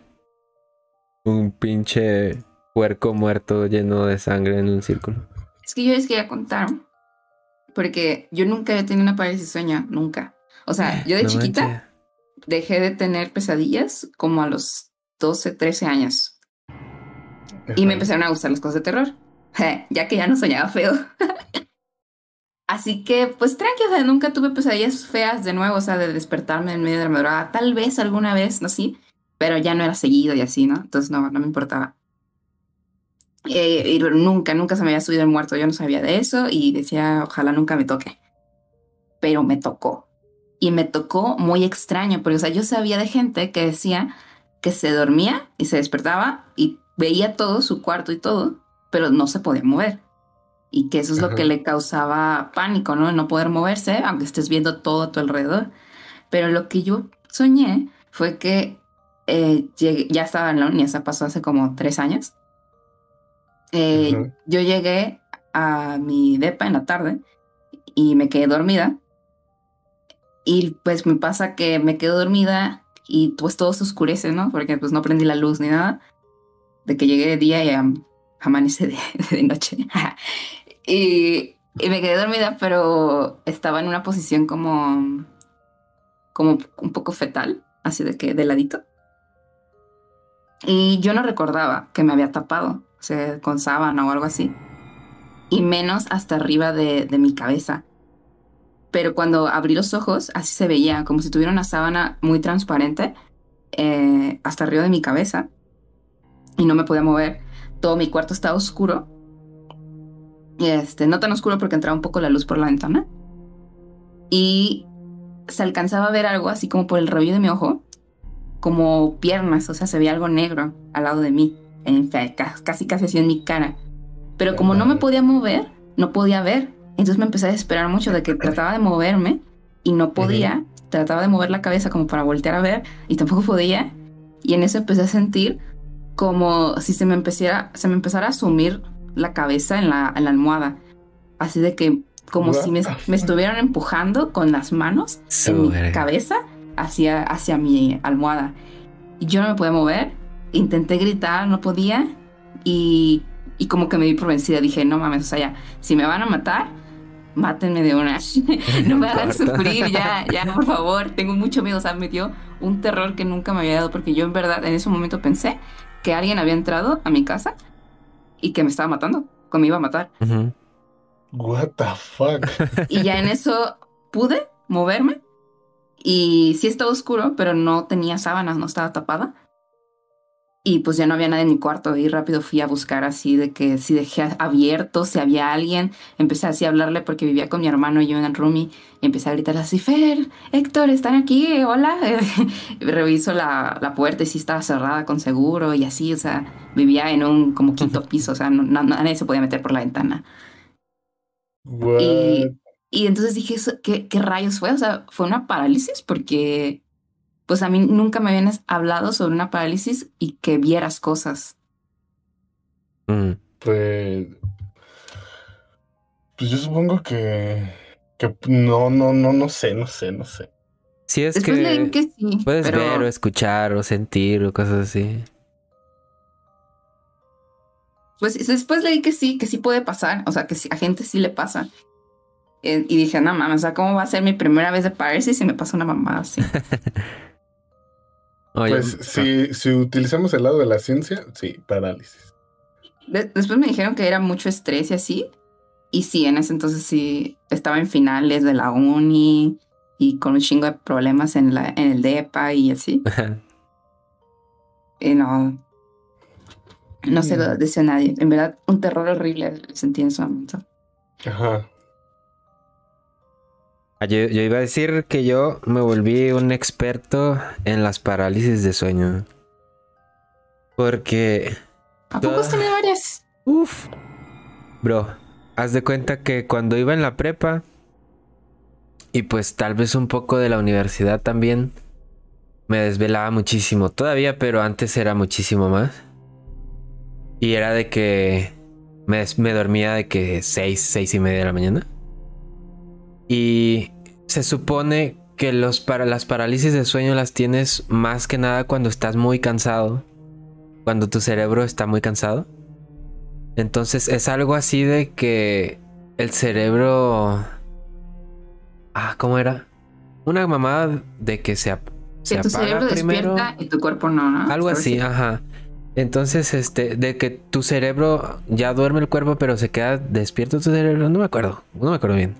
un pinche puerco muerto lleno de sangre en un círculo. Es que yo les quería contar. Porque yo nunca había tenido una parálisis de sueño, nunca. O sea, yo de No chiquita dejé de tener pesadillas como a los 12, 13 años. Y me empezaron a gustar las cosas de terror. ya que ya no soñaba feo. Así que, pues tranqui, o sea, nunca tuve pesadillas feas de nuevo, o sea, de despertarme en medio de la madrugada. Tal vez alguna vez, no sí, pero ya no era seguido y así, ¿no? Entonces no, no me importaba. Eh, y nunca, nunca se me había subido el muerto. Yo no sabía de eso y decía, ojalá nunca me toque. Pero me tocó. Y me tocó muy extraño, porque, o sea, yo sabía de gente que decía que se dormía y se despertaba y veía todo, su cuarto y todo, pero no se podía mover. Y que eso es lo que le causaba pánico, ¿no? No poder moverse, aunque estés viendo todo a tu alrededor. Pero lo que yo soñé fue que eh, llegué- ya estaba en la uni, eso pasó hace como tres años. Eh. Yo llegué a mi depa en la tarde y me quedé dormida. Y pues me pasa que me quedo dormida y pues todo se oscurece, ¿no? Porque pues no prendí la luz ni nada. De que llegué de día y amanece de, de noche. y, y me quedé dormida, pero estaba en una posición como, como un poco fetal, así de que de ladito. Y yo no recordaba que me había tapado, con sábana o algo así. y menos hasta arriba de, de mi cabeza. Pero cuando abrí los ojos, así se veía, como si tuviera una sábana muy transparente eh, hasta arriba de mi cabeza y no me podía mover. Todo mi cuarto estaba oscuro. Este, no tan oscuro porque entraba un poco la luz por la ventana. Y se alcanzaba a ver algo así como por el rabillo de mi ojo, como piernas, o sea, se veía algo negro al lado de mí, en, casi casi así en mi cara. Pero como no me podía mover, no podía ver. Entonces me empecé a desesperar mucho de que trataba de moverme y no podía. Trataba de mover la cabeza como para voltear a ver y tampoco podía. Y en eso empecé a sentir como si se me empezara, se me empezara a sumir la cabeza en la, en la almohada. Así de que como si me, me, estuvieran empujando con las manos en mi cabeza hacia, hacia mi almohada. Yo no me podía mover. Intenté gritar, no podía. Y, y como que me vi por vencida. Dije, no mames, o sea, ya, si me van a matar, mátenme de una. no me hagan sufrir, ya, ya, por favor. Tengo mucho miedo. O sea, me dio un terror que nunca me había dado porque yo en verdad en ese momento pensé que alguien había entrado a mi casa y que me estaba matando, que me iba a matar. What the fuck. Y ya en eso pude moverme y sí estaba oscuro, pero no tenía sábanas, no estaba tapada. Y pues ya no había nadie en mi cuarto y rápido fui a buscar así de que si dejé abierto, si había alguien. Empecé así a hablarle porque vivía con mi hermano y yo en el roomie. Y empecé a gritar así, Fer, Héctor, ¿están aquí? Hola. Reviso la, la, puerta y sí estaba cerrada con seguro y así, o sea, vivía en un como quinto piso, o sea, no, nadie se podía meter por la ventana. Y, y, entonces dije, ¿qué, ¿qué rayos fue? O sea, fue una parálisis porque pues a mí nunca me habían hablado sobre una parálisis y que vieras cosas. Mm. Pues, pues yo supongo que, que no, no, no, no sé, no sé, no sé. Sí, es Después que, leí que sí, puedes pero- ver o escuchar o sentir o cosas así. Pues después leí que sí, que sí puede pasar, o sea, que sí, a gente sí le pasa. Eh, y dije, no mames, o sea, ¿cómo va a ser mi primera vez de parálisis si me pasa una mamada así? Oye, Pues si, si utilizamos el lado de la ciencia, sí, parálisis. De- después me dijeron que era mucho estrés y así. Y sí, en ese entonces sí estaba en finales de la uni y con un chingo de problemas en, la, en el DEPA y así. Y no. No se lo decía a nadie. En verdad, un terror horrible sentí en ese momento. Ajá. Ah, Yo, yo iba a decir que yo me volví un experto en las parálisis de sueño. Porque, ¿A poco has tenido varias? uff, bro, haz de cuenta que cuando iba en la prepa y pues tal vez un poco de la universidad también, me desvelaba muchísimo. Todavía, pero antes era muchísimo más. Y era de que me, me dormía de que seis, seis y media de la mañana. Y se supone que los para las parálisis de sueño las tienes más que nada cuando estás muy cansado. Cuando tu cerebro está muy cansado. Entonces es algo así de que el cerebro... Ah, ¿cómo era? Una mamada de que se, se Que tu cerebro apaga primero. despierta y tu cuerpo no, ¿no? Algo Algo así, ajá. Entonces, este, de que tu cerebro ya duerme el cuerpo, pero se queda despierto tu cerebro, no me acuerdo, no me acuerdo bien.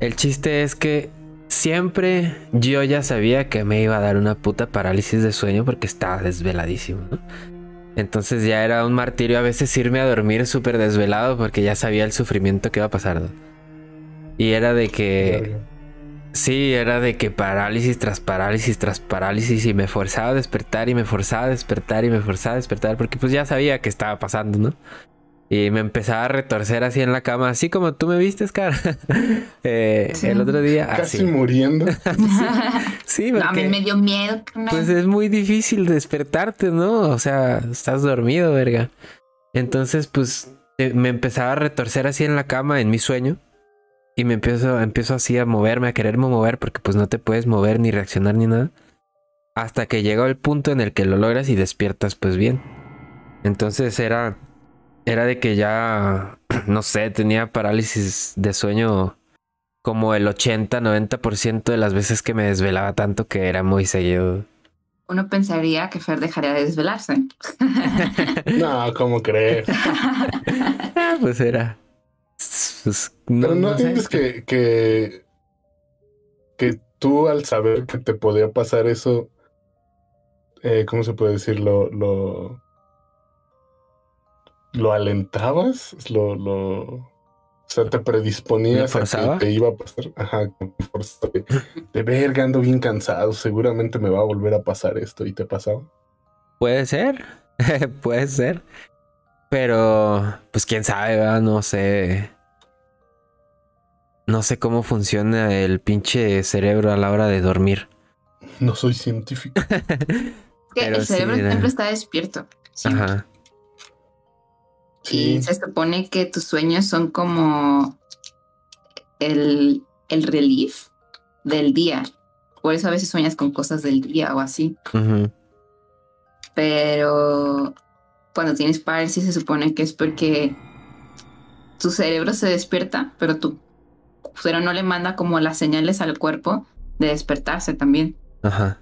El chiste es que siempre yo ya sabía que me iba a dar una puta parálisis de sueño porque estaba desveladísimo, ¿no? Entonces ya era un martirio a veces irme a dormir súper desvelado porque ya sabía el sufrimiento que iba a pasar. ¿no? Y era de que... Sí, era de que parálisis tras parálisis tras parálisis y me forzaba a despertar y me forzaba a despertar y me forzaba a despertar porque pues ya sabía que estaba pasando, ¿no? Y me empezaba a retorcer así en la cama, así como tú me vistes, cara. Eh, Sí. El otro día, Casi así. muriendo. Sí, No, a mí porque me dio miedo. pues es muy difícil despertarte, ¿no? O sea, estás dormido, verga. Entonces, pues eh, me empezaba a retorcer así en la cama en mi sueño. Y me empiezo, empiezo así a moverme, a quererme mover, porque pues no te puedes mover ni reaccionar ni nada. Hasta que llega el punto en el que lo logras y despiertas pues bien. Entonces era, era de que ya, no sé, tenía parálisis de sueño como el 80-90% de las veces que me desvelaba tanto que era muy seguido. Uno pensaría que Fer dejaría de desvelarse. No, ¿cómo crees? Ah, pues era. pues, Pero no, sé. entiendes que, que, que tú al saber que te podía pasar eso, eh, ¿cómo se puede decir? Lo, lo, lo alentabas, lo, lo, o sea, te predisponías a que te iba a pasar. Ajá, de, de verga, ando bien cansado, seguramente me va a volver a pasar esto y te pasaba. Puede ser, puede ser. Pero, pues quién sabe, ¿verdad? no sé. No sé cómo funciona el pinche cerebro a la hora de dormir. No soy científico. Que Pero el cerebro siempre está despierto. siempre. Ajá. Y se supone que tus sueños son como el, el relief del día. Por eso a veces sueñas con cosas del día o así. Pero cuando tienes parálisis se supone que es porque tu cerebro se despierta, pero tu cerebro no le manda como las señales al cuerpo de despertarse también. Ajá.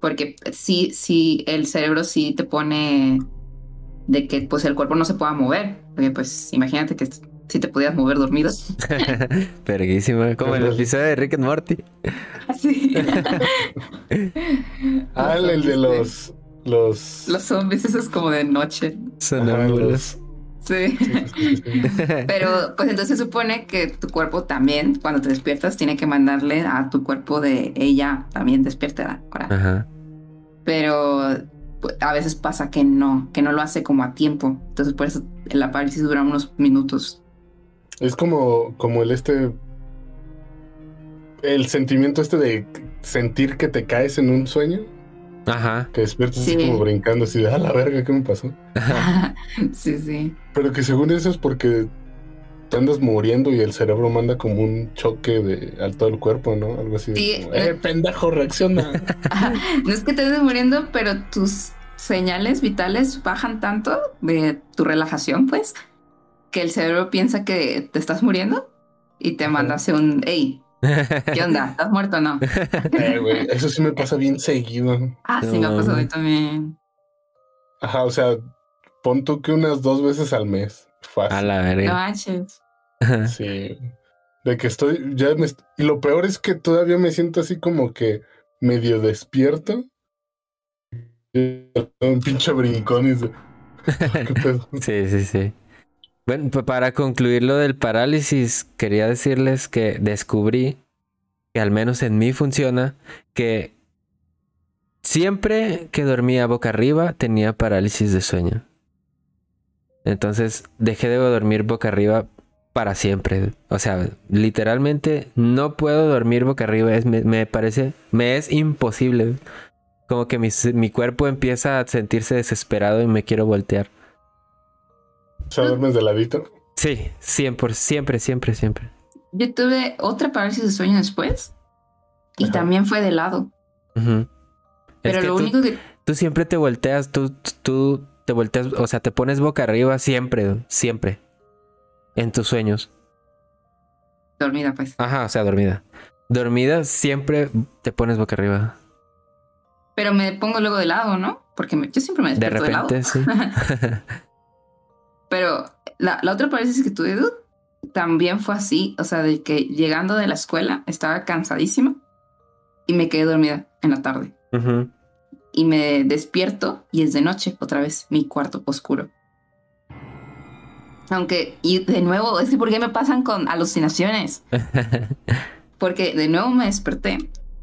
Porque sí, sí, el cerebro sí te pone de que pues el cuerpo no se pueda mover. Porque pues imagínate que si te podías mover dormido. Verguísima. Como el episodio de Rick and Morty. Así. Ah, el, el de los. Los. Los zombies, eso es como de noche. ajá, Sonámbulos. Sí. sí, sí, sí, sí. Pero pues entonces se supone que tu cuerpo también, cuando te despiertas, tiene que mandarle a tu cuerpo de ella también despierta. ahora. Ajá. Pero a veces pasa que no, que no lo hace como a tiempo. Entonces por eso la parálisis dura unos minutos. Es como, como el este. El sentimiento este de sentir que te caes en un sueño, Ajá. que despiertas Sí. así como brincando, así de, ah, la verga, ¿qué me pasó? sí, sí. Pero que según eso es porque te andas muriendo y el cerebro manda como un choque de, al todo el cuerpo, ¿no? Algo así de, Sí, como, eh, pendejo, reacciona. Ajá. No es que te estés muriendo, pero tus señales vitales bajan tanto de tu relajación, pues, que el cerebro piensa que te estás muriendo y te manda hacia un, hey, ¿qué onda? ¿Estás muerto o no? Eh, eso sí me pasa bien seguido. Ah, sí, me ha pasado a también. Ajá, o sea, pon tú que unas dos veces al mes. Fácil. A la No verga. Sí. De que estoy, ya me, y lo peor es que todavía me siento así como que medio despierto. Un pinche brincón y dice, ¿qué pedo? Sí, sí, sí. Bueno, pa- para concluir lo del parálisis, quería decirles que descubrí que al menos en mí funciona que siempre que dormía boca arriba tenía parálisis de sueño. Entonces dejé de dormir boca arriba para siempre. O sea, literalmente no puedo dormir boca arriba. Es, me, me parece, me es imposible. Como que mi, mi cuerpo empieza a sentirse desesperado y me quiero voltear. O sea, duermes de ladito. Sí, siempre, siempre, siempre, siempre. Yo tuve otra parálisis de sueño después y Ajá. también fue de lado. Pero es que lo tú, único que... tú siempre te volteas, tú, tú te volteas, o sea, te pones boca arriba siempre, siempre. En tus sueños. Dormida, pues. Ajá, o sea, dormida. Dormida siempre te pones boca arriba. Pero me pongo luego de lado, ¿no? Porque me- yo siempre me De despierto de, lado. repente, sí. Pero la, la otra parálisis que tuve, dude, también fue así. O sea, de que llegando de la escuela estaba cansadísima y me quedé dormida en la tarde. Y me despierto y es de noche otra vez, mi cuarto oscuro. Aunque, y de nuevo, es que ¿por qué me pasan con alucinaciones? Porque de nuevo me desperté,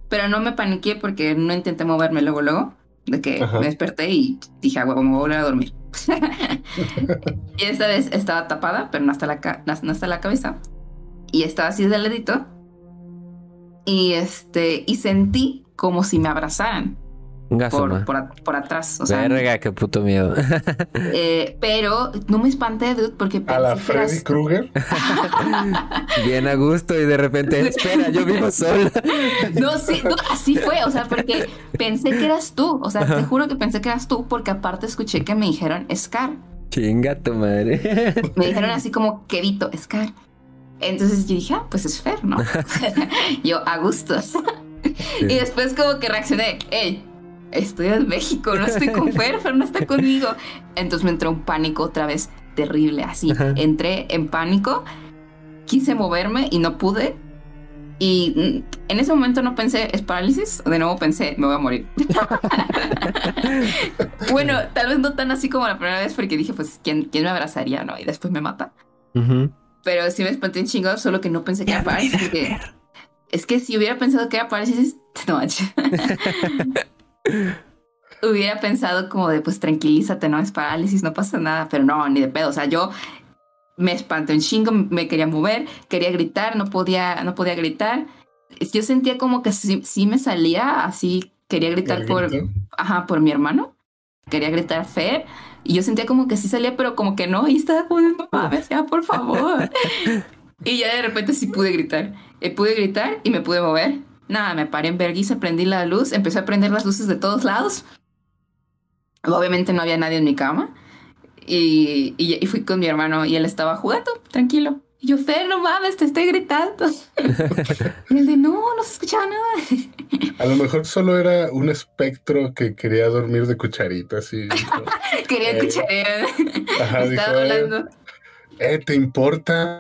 pero no me paniqué porque no intenté moverme luego, luego, de que Ajá. me desperté y dije, ah, huevo, me voy a volver a dormir. y esta vez estaba tapada, pero no hasta la, ca- no hasta la cabeza. Y estaba así de ladito. Y este, y sentí como si me abrazaran por, por, a- por atrás. O sea, Verga, qué puto miedo. eh, pero no me espanté, dude, porque A la pensé que eras- Freddy Krueger. Bien a gusto y de repente, espera, yo vivo sola. No, sí, no, así fue, o sea, porque pensé que eras tú, o sea, te juro que pensé que eras tú, porque aparte escuché que me dijeron Scar, Chinga tu madre. me dijeron así como quedito, Scar. Entonces yo dije, ah, pues es Fer, ¿no? yo, a gustos. Y después como que reaccioné, hey, estoy en México, no estoy con Fer, Fer no está conmigo. Entonces me entró un pánico otra vez terrible, así. Ajá. Entré en pánico quise moverme y no pude. Y mm, en ese momento no pensé, ¿es parálisis? De nuevo pensé, me voy a morir. bueno, tal vez no tan así como la primera vez, porque dije, pues, ¿quién, quién me abrazaría, no? Y después me mata. Pero sí me espanté un chingo, solo que no pensé que era parálisis. Es que si hubiera pensado que era parálisis, no hubiera pensado como de, pues tranquilízate, no es parálisis, no pasa nada, pero no, ni de pedo. O sea, yo me espanté un chingo, me quería mover, quería gritar, no podía, no podía gritar. Yo sentía como que sí, me salía así, quería gritar por, ajá, por mi hermano, quería gritar Fer, y yo sentía como que sí salía, pero como que no, y estaba como, no mames, ya, por favor. y ya de repente sí pude gritar. Eh, pude gritar y me pude mover. Nada, me paré en vergüenza, prendí la luz, empecé a prender las luces de todos lados. Obviamente no había nadie en mi cama. Y, y, fui con mi hermano y él estaba jugando, tranquilo. Y yo, Fer, no mames, te estoy gritando. y él de, no, no se escuchaba nada. A lo mejor solo era un espectro que quería dormir de cucharita, así. quería eh, cucharita. estaba hablando. Eh, ¿te importa?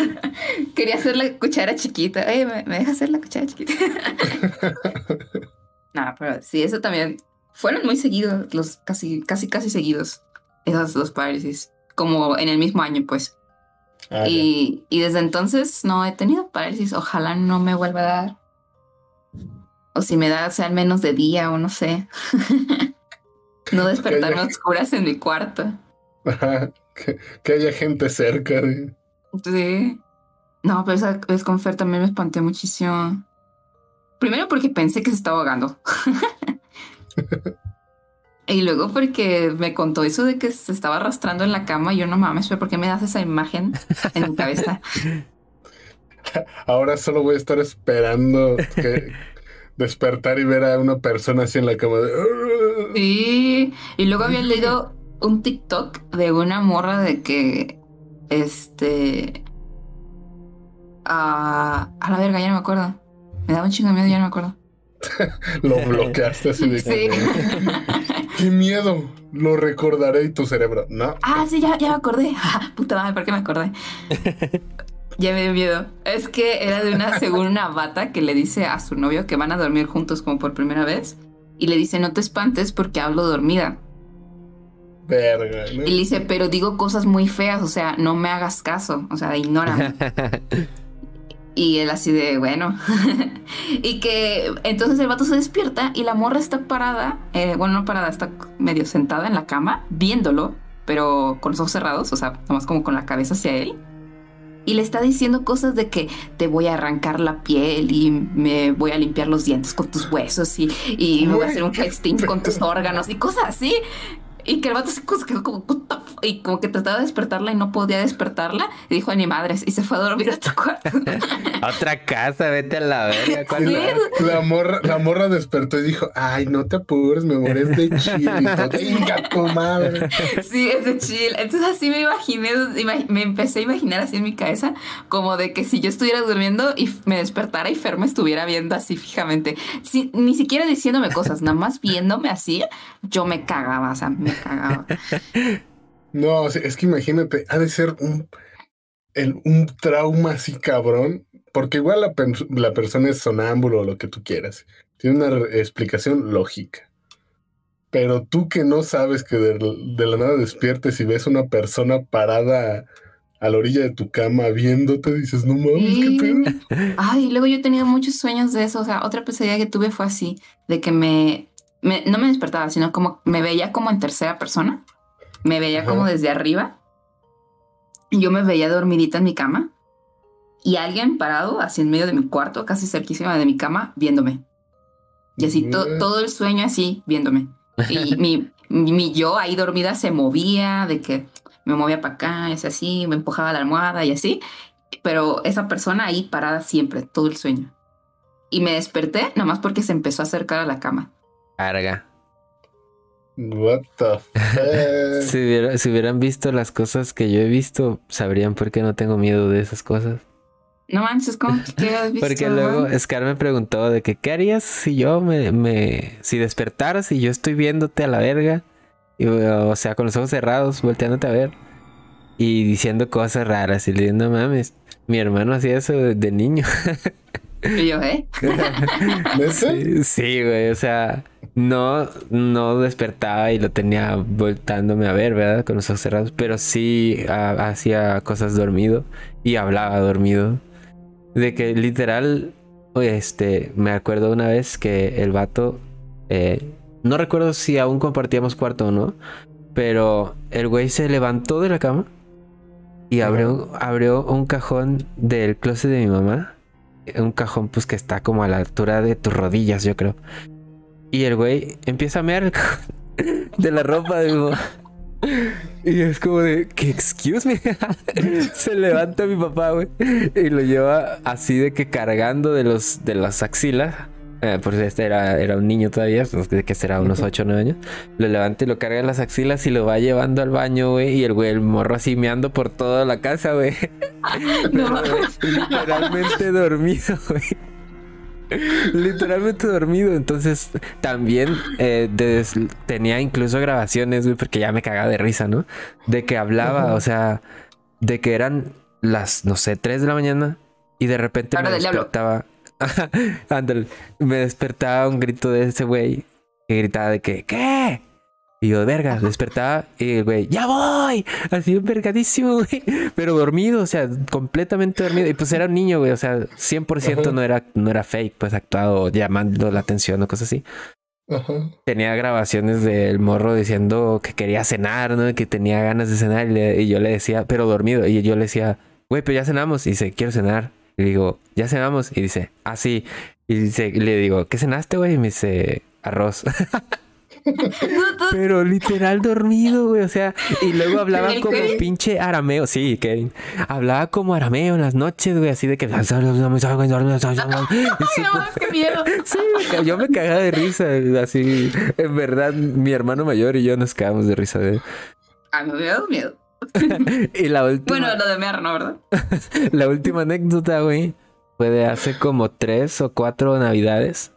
quería hacer la cuchara chiquita. Oye, ¿me, ¿me deja hacer la cuchara chiquita? no, pero sí, eso también. Fueron muy seguidos, los casi, casi, casi seguidos esas dos parálisis, como en el mismo año, pues. Ah, y, y, desde entonces no he tenido parálisis. Ojalá no me vuelva a dar. O si me da, sea al menos de día o no sé. no despertarme oscuras en mi cuarto. Que, haya gente cerca. De... Sí. No, pero esa vez con Fer también me espanté muchísimo. Primero porque pensé que se estaba ahogando. Y luego porque me contó eso de que se estaba arrastrando en la cama y yo no mames, ¿por qué me das esa imagen en mi cabeza? Ahora solo voy a estar esperando que despertar y ver a una persona así en la cama. Sí, y luego había leído un TikTok de una morra de que, este, a la verga, ya no me acuerdo. Me daba un chingo de miedo, ya no me acuerdo. Lo bloqueaste así de sí. ¡Qué miedo! Lo recordaré y tu cerebro. No. Ah, sí, ya, ya me acordé. Ah, puta madre, ¿por qué me acordé? ya me dio miedo. Es que era de una, según una bata que le dice a su novio que van a dormir juntos como por primera vez. Y le dice, no te espantes porque hablo dormida. Verga. Y le dice, pero digo cosas muy feas, o sea, no me hagas caso, o sea, ignórame. Y él así de, bueno. y que entonces el vato se despierta y la morra está parada, eh, bueno, no parada, está medio sentada en la cama, viéndolo, pero con los ojos cerrados, o sea, nomás como con la cabeza hacia él. Y le está diciendo cosas de que te voy a arrancar la piel y me voy a limpiar los dientes con tus huesos y, y me voy a hacer un festín con tus órganos y cosas así. Y que el vato se quedó como, y como que trataba de despertarla y no podía despertarla. Y dijo, ni madres, y se fue a dormir a otro cuarto. otra casa, vete a la verga. La, morra, la morra despertó y dijo, ay, no te apures, me morí de chill. Y tu madre. Sí, es de chill. Entonces así me imaginé, me empecé a imaginar así en mi cabeza, como de que si yo estuviera durmiendo y me despertara y Fer me estuviera viendo así fijamente, ni siquiera diciéndome cosas, nada más viéndome así, yo me cagaba, o sea, me no, es que imagínate, ha de ser un, un trauma así cabrón, porque igual la, la persona es sonámbulo o lo que tú quieras. Tiene una explicación lógica. Pero tú que no sabes que de, la nada despiertes y ves una persona parada a la orilla de tu cama viéndote, dices, no mames, qué pedo. Ay, luego yo he tenido muchos sueños de eso. O sea, otra pesadilla que tuve fue así, de que me no me despertaba, sino como me veía como en tercera persona. Me veía como desde arriba. Yo me veía dormidita en mi cama. Y alguien parado, así en medio de mi cuarto, casi cerquísima de mi cama, viéndome. Y así todo el sueño así, viéndome. Y mi, mi, yo ahí dormida se movía, de que me movía para acá, es así, me empujaba la almohada y así. Pero esa persona ahí parada siempre, todo el sueño. Y me desperté nomás porque se empezó a acercar a la cama. Carga. What the si, si, hubieran visto las cosas que yo he visto, sabrían por qué no tengo miedo de esas cosas. No manches, ¿cómo que has visto? Porque luego Scar me preguntó de que qué harías si yo me, me si despertaras y yo estoy viéndote a la verga, y, o sea, con los ojos cerrados, volteándote a ver y diciendo cosas raras y le mames. Mi hermano hacía eso de, de niño. Y yo, ¿eh? Sí, sí, güey, o sea, no, no despertaba y lo tenía voltándome a ver, ¿verdad? Con los ojos cerrados, pero sí hacía cosas dormido y hablaba dormido. De que literal, este, me acuerdo una vez que el vato, eh, no recuerdo si aún compartíamos cuarto o no, pero el güey se levantó de la cama y abrió, abrió un cajón del closet de mi mamá. Un cajón pues que está como a la altura de tus rodillas, yo creo. Y el güey empieza a mear de la ropa de mi. Y es como de que excuse me. Se levanta mi papá, güey. Y lo lleva así de que cargando de los de las axilas. Eh, pues este era, era un niño todavía, pues, de que será unos 8 o 9 años. Lo levanta y lo carga en las axilas y lo va llevando al baño, güey. Y el güey, el morro así meando por toda la casa, güey. No. Literalmente dormido, güey. Literalmente dormido. Entonces, también eh, des- tenía incluso grabaciones, güey, porque ya me cagaba de risa, ¿no? De que hablaba, o sea, de que eran las, no sé, 3 de la mañana y de repente me diablo. Ándale, me despertaba un grito de ese güey que gritaba de que, ¿qué? Y yo, verga, despertaba y el güey, ¡ya voy! Así envergadísimo, güey. Pero dormido, o sea, completamente dormido. Y pues era un niño, güey, o sea, 100% Ajá. no era, no era fake, pues actuado llamando la atención o cosas así. Ajá. Tenía grabaciones del morro diciendo que quería cenar, ¿no? Que tenía ganas de cenar y, le- y yo le decía, pero dormido. Y yo le decía, güey, pero ya cenamos. Y dice, quiero cenar. Y le digo, ya cenamos. Y dice, ah, sí. Y dice, le digo, ¿qué cenaste, güey? Y me dice, arroz. Pero literal dormido, güey. O sea, y luego hablaba ¿El como Kevin? pinche arameo. Sí, Kevin. Hablaba como arameo en las noches, güey. Así de que. Ay, no qué miedo. Sí, yo me cagaba de risa. Así, en verdad, mi hermano mayor y yo nos cagamos de risa. De... A mí me dio miedo. Y la última, Bueno, lo de mear, ¿no? ¿Verdad? la última anécdota, güey, fue de hace como tres o cuatro navidades.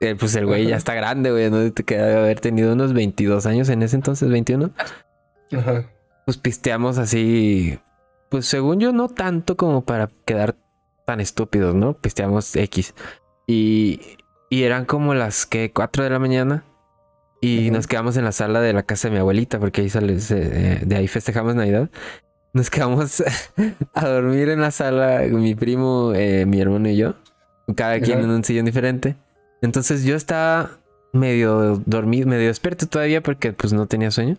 Eh, pues el güey ya está grande, güey. ¿no? Te queda de haber tenido unos 22 años en ese entonces, 21. Ajá. pues pisteamos así, pues según yo no tanto como para quedar tan estúpidos, ¿no? Pisteamos X. Y, y eran como las que 4 de la mañana y Ujú. nos quedamos en la sala de la casa de mi abuelita porque ahí sale, eh, de ahí festejamos Navidad. Nos quedamos a dormir en la sala, mi primo, eh, mi hermano y yo, cada quien Ajá. en un sillón diferente. Entonces yo estaba medio dormido, medio despierto todavía porque pues no tenía sueño.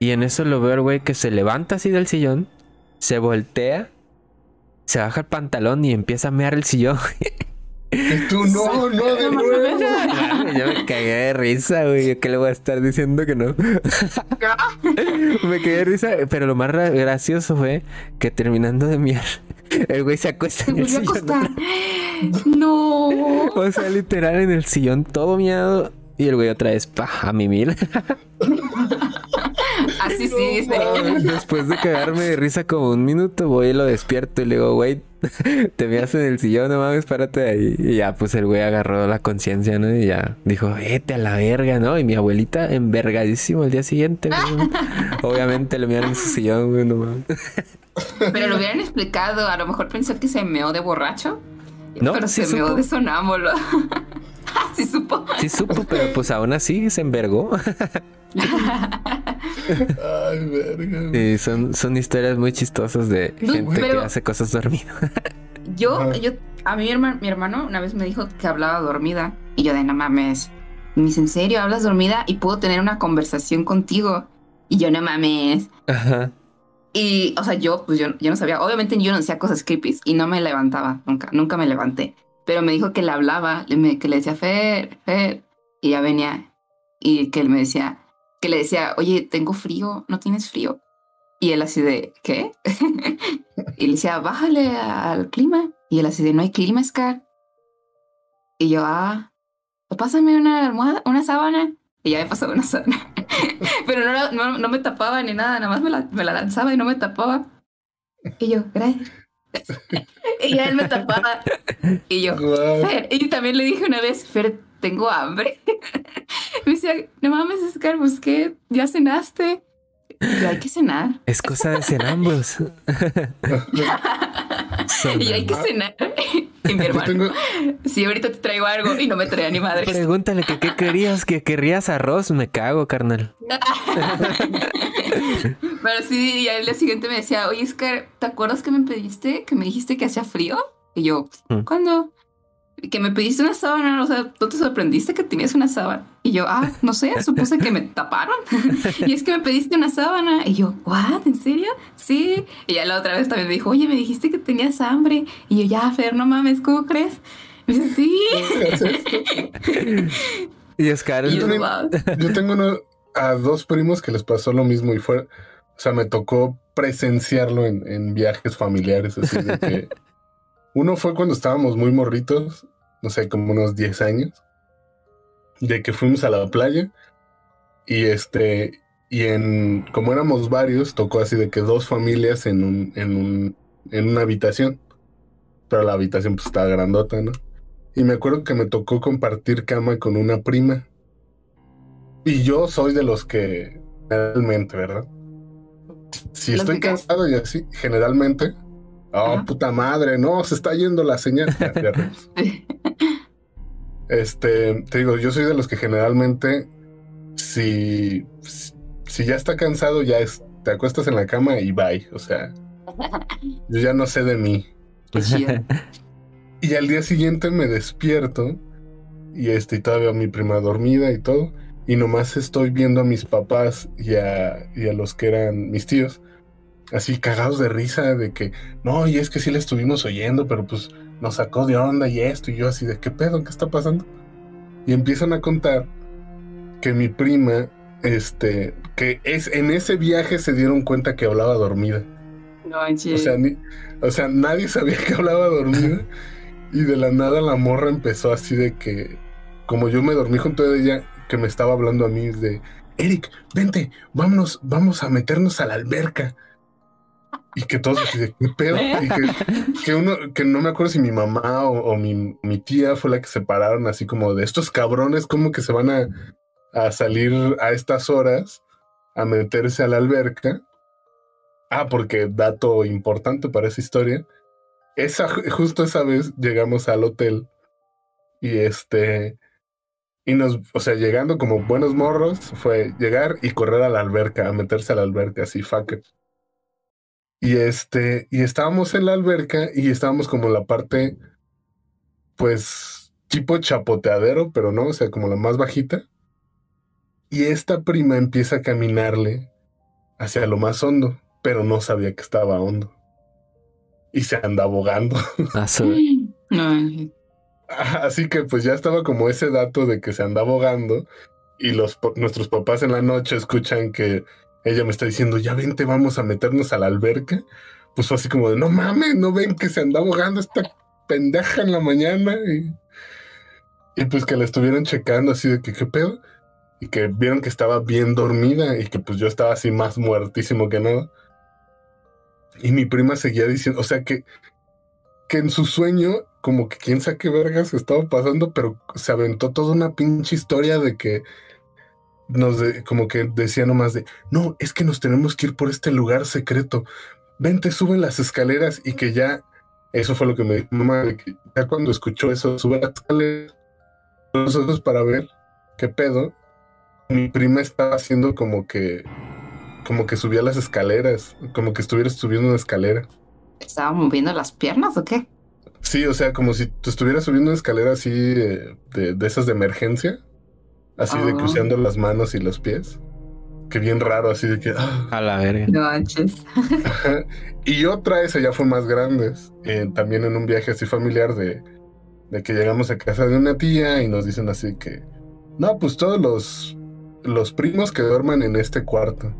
Y en eso lo veo al güey que se levanta así del sillón, se voltea, se baja el pantalón y empieza a mear el sillón. Y tú, no, no, de nuevo. Yo me cagué de risa, güey. ¿Qué le voy a estar diciendo que no? me cagué de risa, pero lo más ra- gracioso fue que terminando de miar, el güey se acuesta en el sillón. No. O sea, literal en el sillón todo miado. Y el güey otra vez, pa, a mimir. Sí. Después de cagarme de risa como un minuto, voy y lo despierto y le digo, güey, te veas en el sillón, no mames, párate de ahí. Y ya, pues el güey agarró la conciencia, ¿no? Y ya dijo, vete a la verga, ¿no? Y mi abuelita envergadísimo el día siguiente, güey. Obviamente le miraron en su sillón, güey, no mames. Pero lo hubieran explicado. A lo mejor pensó que se meó de borracho. No, pero se meó de sonámbulo. Así supo. Sí supo, pero pues aún así se envergó. Ay, verga. Y son, son historias muy chistosas de No, gente que hace cosas dormidas. Yo, yo, a mí mi hermano, mi hermano una vez me dijo que hablaba dormida. Y yo de no mames. Me dice, ¿en serio hablas dormida? Y puedo tener una conversación contigo. Y yo no mames. Ajá. Y, o sea, yo, pues yo, yo no sabía. Obviamente yo no hacía cosas creepy y no me levantaba. Nunca, nunca me levanté. Pero me dijo que le hablaba, que le decía Fer, Fer. Y ya venía. Y que él me decía, que le decía, oye, tengo frío, ¿no tienes frío? Y él así de, ¿qué? y le decía, bájale al clima. Y él así de, no hay clima, Scar. Y yo, ah, pues pásame una almohada, una sábana. Y ya me pasaba una sábana. Pero no, no, no me tapaba ni nada, nada más me la, me la lanzaba y no me tapaba. Y yo, gracias. Y ya él me tapaba. Y yo. Fer. Y también le dije una vez, Fer, tengo hambre. me decía, no mames, Scar, pues qué, ya cenaste. Y yo, hay que cenar. Es cosa de ser ambos. y hay que cenar. Y mi hermano, si ahorita te traigo algo y no me trae ni madre. Pregúntale que qué querías, que querrías arroz, me cago, carnal. Pero sí, y al día siguiente me decía, oye, Oscar, ¿te acuerdas que me pediste, que me dijiste que hacía frío? Y yo, mm. ¿cuándo? que me pediste una sábana, o sea, ¿tú te sorprendiste que tenías una sábana? Y yo, ah, no sé, supuse que me taparon. y es que me pediste una sábana. Y yo, ¿what? ¿En serio? Sí. Y ya la otra vez también me dijo, oye, me dijiste que tenías hambre. Y yo, ya, Fer, no mames, ¿cómo crees? Y dice, sí. y Oscar, yo, yo tengo uno, a dos primos que les pasó lo mismo y fue, o sea, me tocó presenciarlo en, en viajes familiares, así de que uno fue cuando estábamos muy morritos, no sé, como unos 10 años, de que fuimos a la playa y este, y en, como éramos varios, tocó así de que dos familias en un, en un, en una habitación, pero la habitación pues estaba grandota, ¿no? Y me acuerdo que me tocó compartir cama con una prima. Y yo soy de los que, generalmente, ¿verdad? Si estoy cansado y así, generalmente, Oh, puta madre, no, se está yendo la señal. este, te digo, yo soy de los que generalmente, si, si ya está cansado, ya es, te acuestas en la cama y bye. O sea, yo ya no sé de mí. y al día siguiente me despierto y este, y todavía mi prima dormida y todo. Y nomás estoy viendo a mis papás y a, y a los que eran mis tíos así cagados de risa de que, no, y es que sí le estuvimos oyendo, pero pues nos sacó de onda y esto, y yo así de, ¿qué pedo? ¿Qué está pasando? Y empiezan a contar que mi prima, este, que es en ese viaje se dieron cuenta que hablaba dormida. No, en o sea, o sea, nadie sabía que hablaba dormida. y de la nada la morra empezó así de que, como yo me dormí junto a ella, que me estaba hablando a mí de, Eric, vente, vámonos, vamos a meternos a la alberca. Y que todos de qué pedo. Y que, uno, que no me acuerdo si mi mamá o, mi, mi, tía fue la que se pararon así como de estos cabrones, como que se van a, a salir a estas horas a meterse a la alberca. Ah, porque dato importante para esa historia. Esa, justo esa vez llegamos al hotel y este, y nos, o sea, llegando como buenos morros, fue llegar y correr a la alberca, a meterse a la alberca, así, fuck it. Y este, y estábamos en la alberca y estábamos como en la parte, pues, tipo chapoteadero, pero no, o sea, como la más bajita. Y esta prima empieza a caminarle hacia lo más hondo, pero no sabía que estaba hondo. Y se anda abogando. Así que pues ya estaba como ese dato de que se anda abogando y los nuestros papás en la noche escuchan que ella me está diciendo, ya vente, vamos a meternos a la alberca. Pues fue así como de, no mames, no ven que se anda ahogando esta pendeja en la mañana. Y, y pues que la estuvieron checando así de que, ¿qué pedo? Y que vieron que estaba bien dormida y que pues yo estaba así más muertísimo que nada. Y mi prima seguía diciendo, o sea que, que en su sueño, como que quién sabe qué vergas estaba pasando, pero se aventó toda una pinche historia de que nos como que decía nomás de, no, es que nos tenemos que ir por este lugar secreto. Vente, suben las escaleras y que ya, eso fue lo que me dijo mamá, ya cuando escuchó eso, sube las escaleras, nosotros para ver qué pedo. Mi prima estaba haciendo como que, como que subía las escaleras, como que estuviera subiendo una escalera. ¿Estaba moviendo las piernas o qué? Sí, o sea, como si tú estuvieras subiendo una escalera así de, de esas de emergencia Así de cruzando las manos y los pies. Que bien raro, así de que. Ah. A la verga. No manches. y otra, esa ya fue más grande. Eh, también en un viaje así familiar de, de que llegamos a casa de una tía y nos dicen así que. No, pues todos los, los primos que duerman en este cuarto.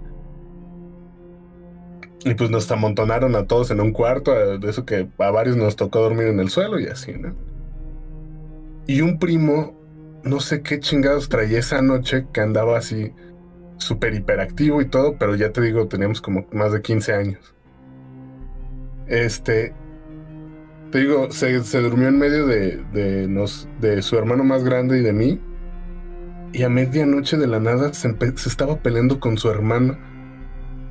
Y pues nos amontonaron a todos en un cuarto, de eso que a varios nos tocó dormir en el suelo y así, ¿no? Y un primo no sé qué chingados traía esa noche que andaba así súper hiperactivo y todo, pero ya te digo, teníamos como más de 15 años. Este, te digo, se, durmió en medio de, de, nos, de su hermano más grande y de mí. Y a medianoche de la nada se, estaba peleando con su hermano.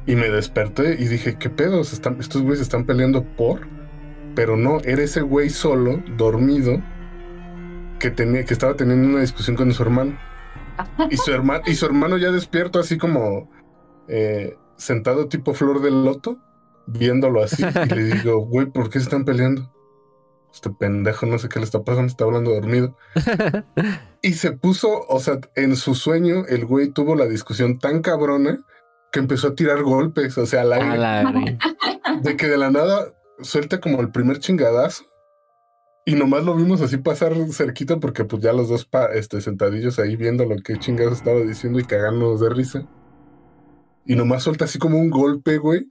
Y me desperté y dije, ¿qué pedo? ¿Están, ¿Estos güeyes están peleando por? Pero no, era ese güey solo, dormido, que, tenía, que estaba teniendo una discusión con su hermano. Y su, hermano y su hermano ya despierto, así como eh, sentado tipo flor del loto, viéndolo así. Y le digo, güey, ¿por qué se están peleando? Este pendejo, no sé qué le está pasando, está hablando dormido. y se puso, o sea, en su sueño, el güey tuvo la discusión tan cabrona que empezó a tirar golpes, o sea, al aire. De que de la nada suelta como el primer chingadazo. Y nomás lo vimos así pasar cerquita porque pues ya los dos este, sentadillos ahí viendo lo que chingados estaba diciendo y cagándonos de risa. Y nomás suelta así como un golpe, güey.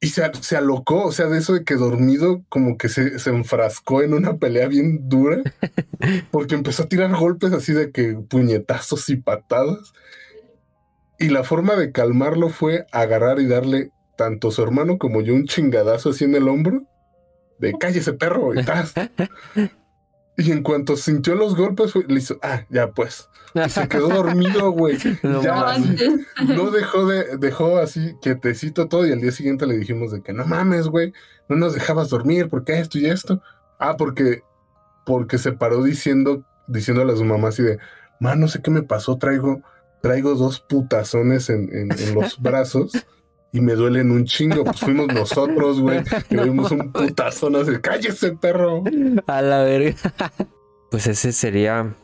Y se, se alocó, o sea, de eso de que dormido como que se, se enfrascó en una pelea bien dura. Porque empezó a tirar golpes así de que puñetazos y patadas. Y la forma de calmarlo fue agarrar y darle tanto su hermano como yo un chingadazo así en el hombro. De cállese perro y tal. Y en cuanto sintió los golpes, le hizo, ah, ya pues. Y se quedó dormido, güey. No, no dejó de, dejó así quietecito todo. Y al día siguiente le dijimos de que no mames, güey, no nos dejabas dormir, ¿por qué esto y esto? Ah, porque, porque se paró diciendo, diciéndole a su mamá así de, ma, no sé qué me pasó, traigo, traigo dos putazones en, en, los brazos y me duelen un chingo. Pues fuimos nosotros, güey, que vimos un putazón así, cállese, perro. A la verga. Pues ese sería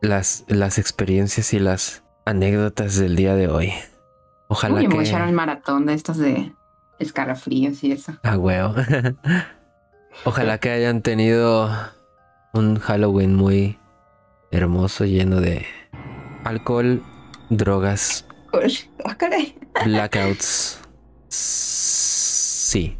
las, las experiencias y las anécdotas del día de hoy. Ojalá Uy, que... voy a echar el maratón de estos de escarafríos y eso. Ah, huevo. Ojalá que hayan tenido un Halloween muy hermoso, lleno de alcohol, drogas, oh, caray. blackouts. Sí.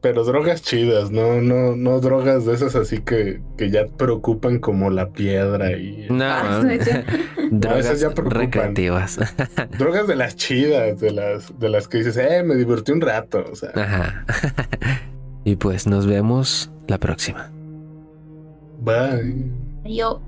Pero drogas chidas, no, no, no drogas de esas así que, que ya preocupan como la piedra y. No, Ah, drogas esas ya preocupan. recreativas. Drogas de las chidas, de las, de las que dices, eh, me divertí un rato. O sea, Ajá. y pues nos vemos la próxima. bye. Yo.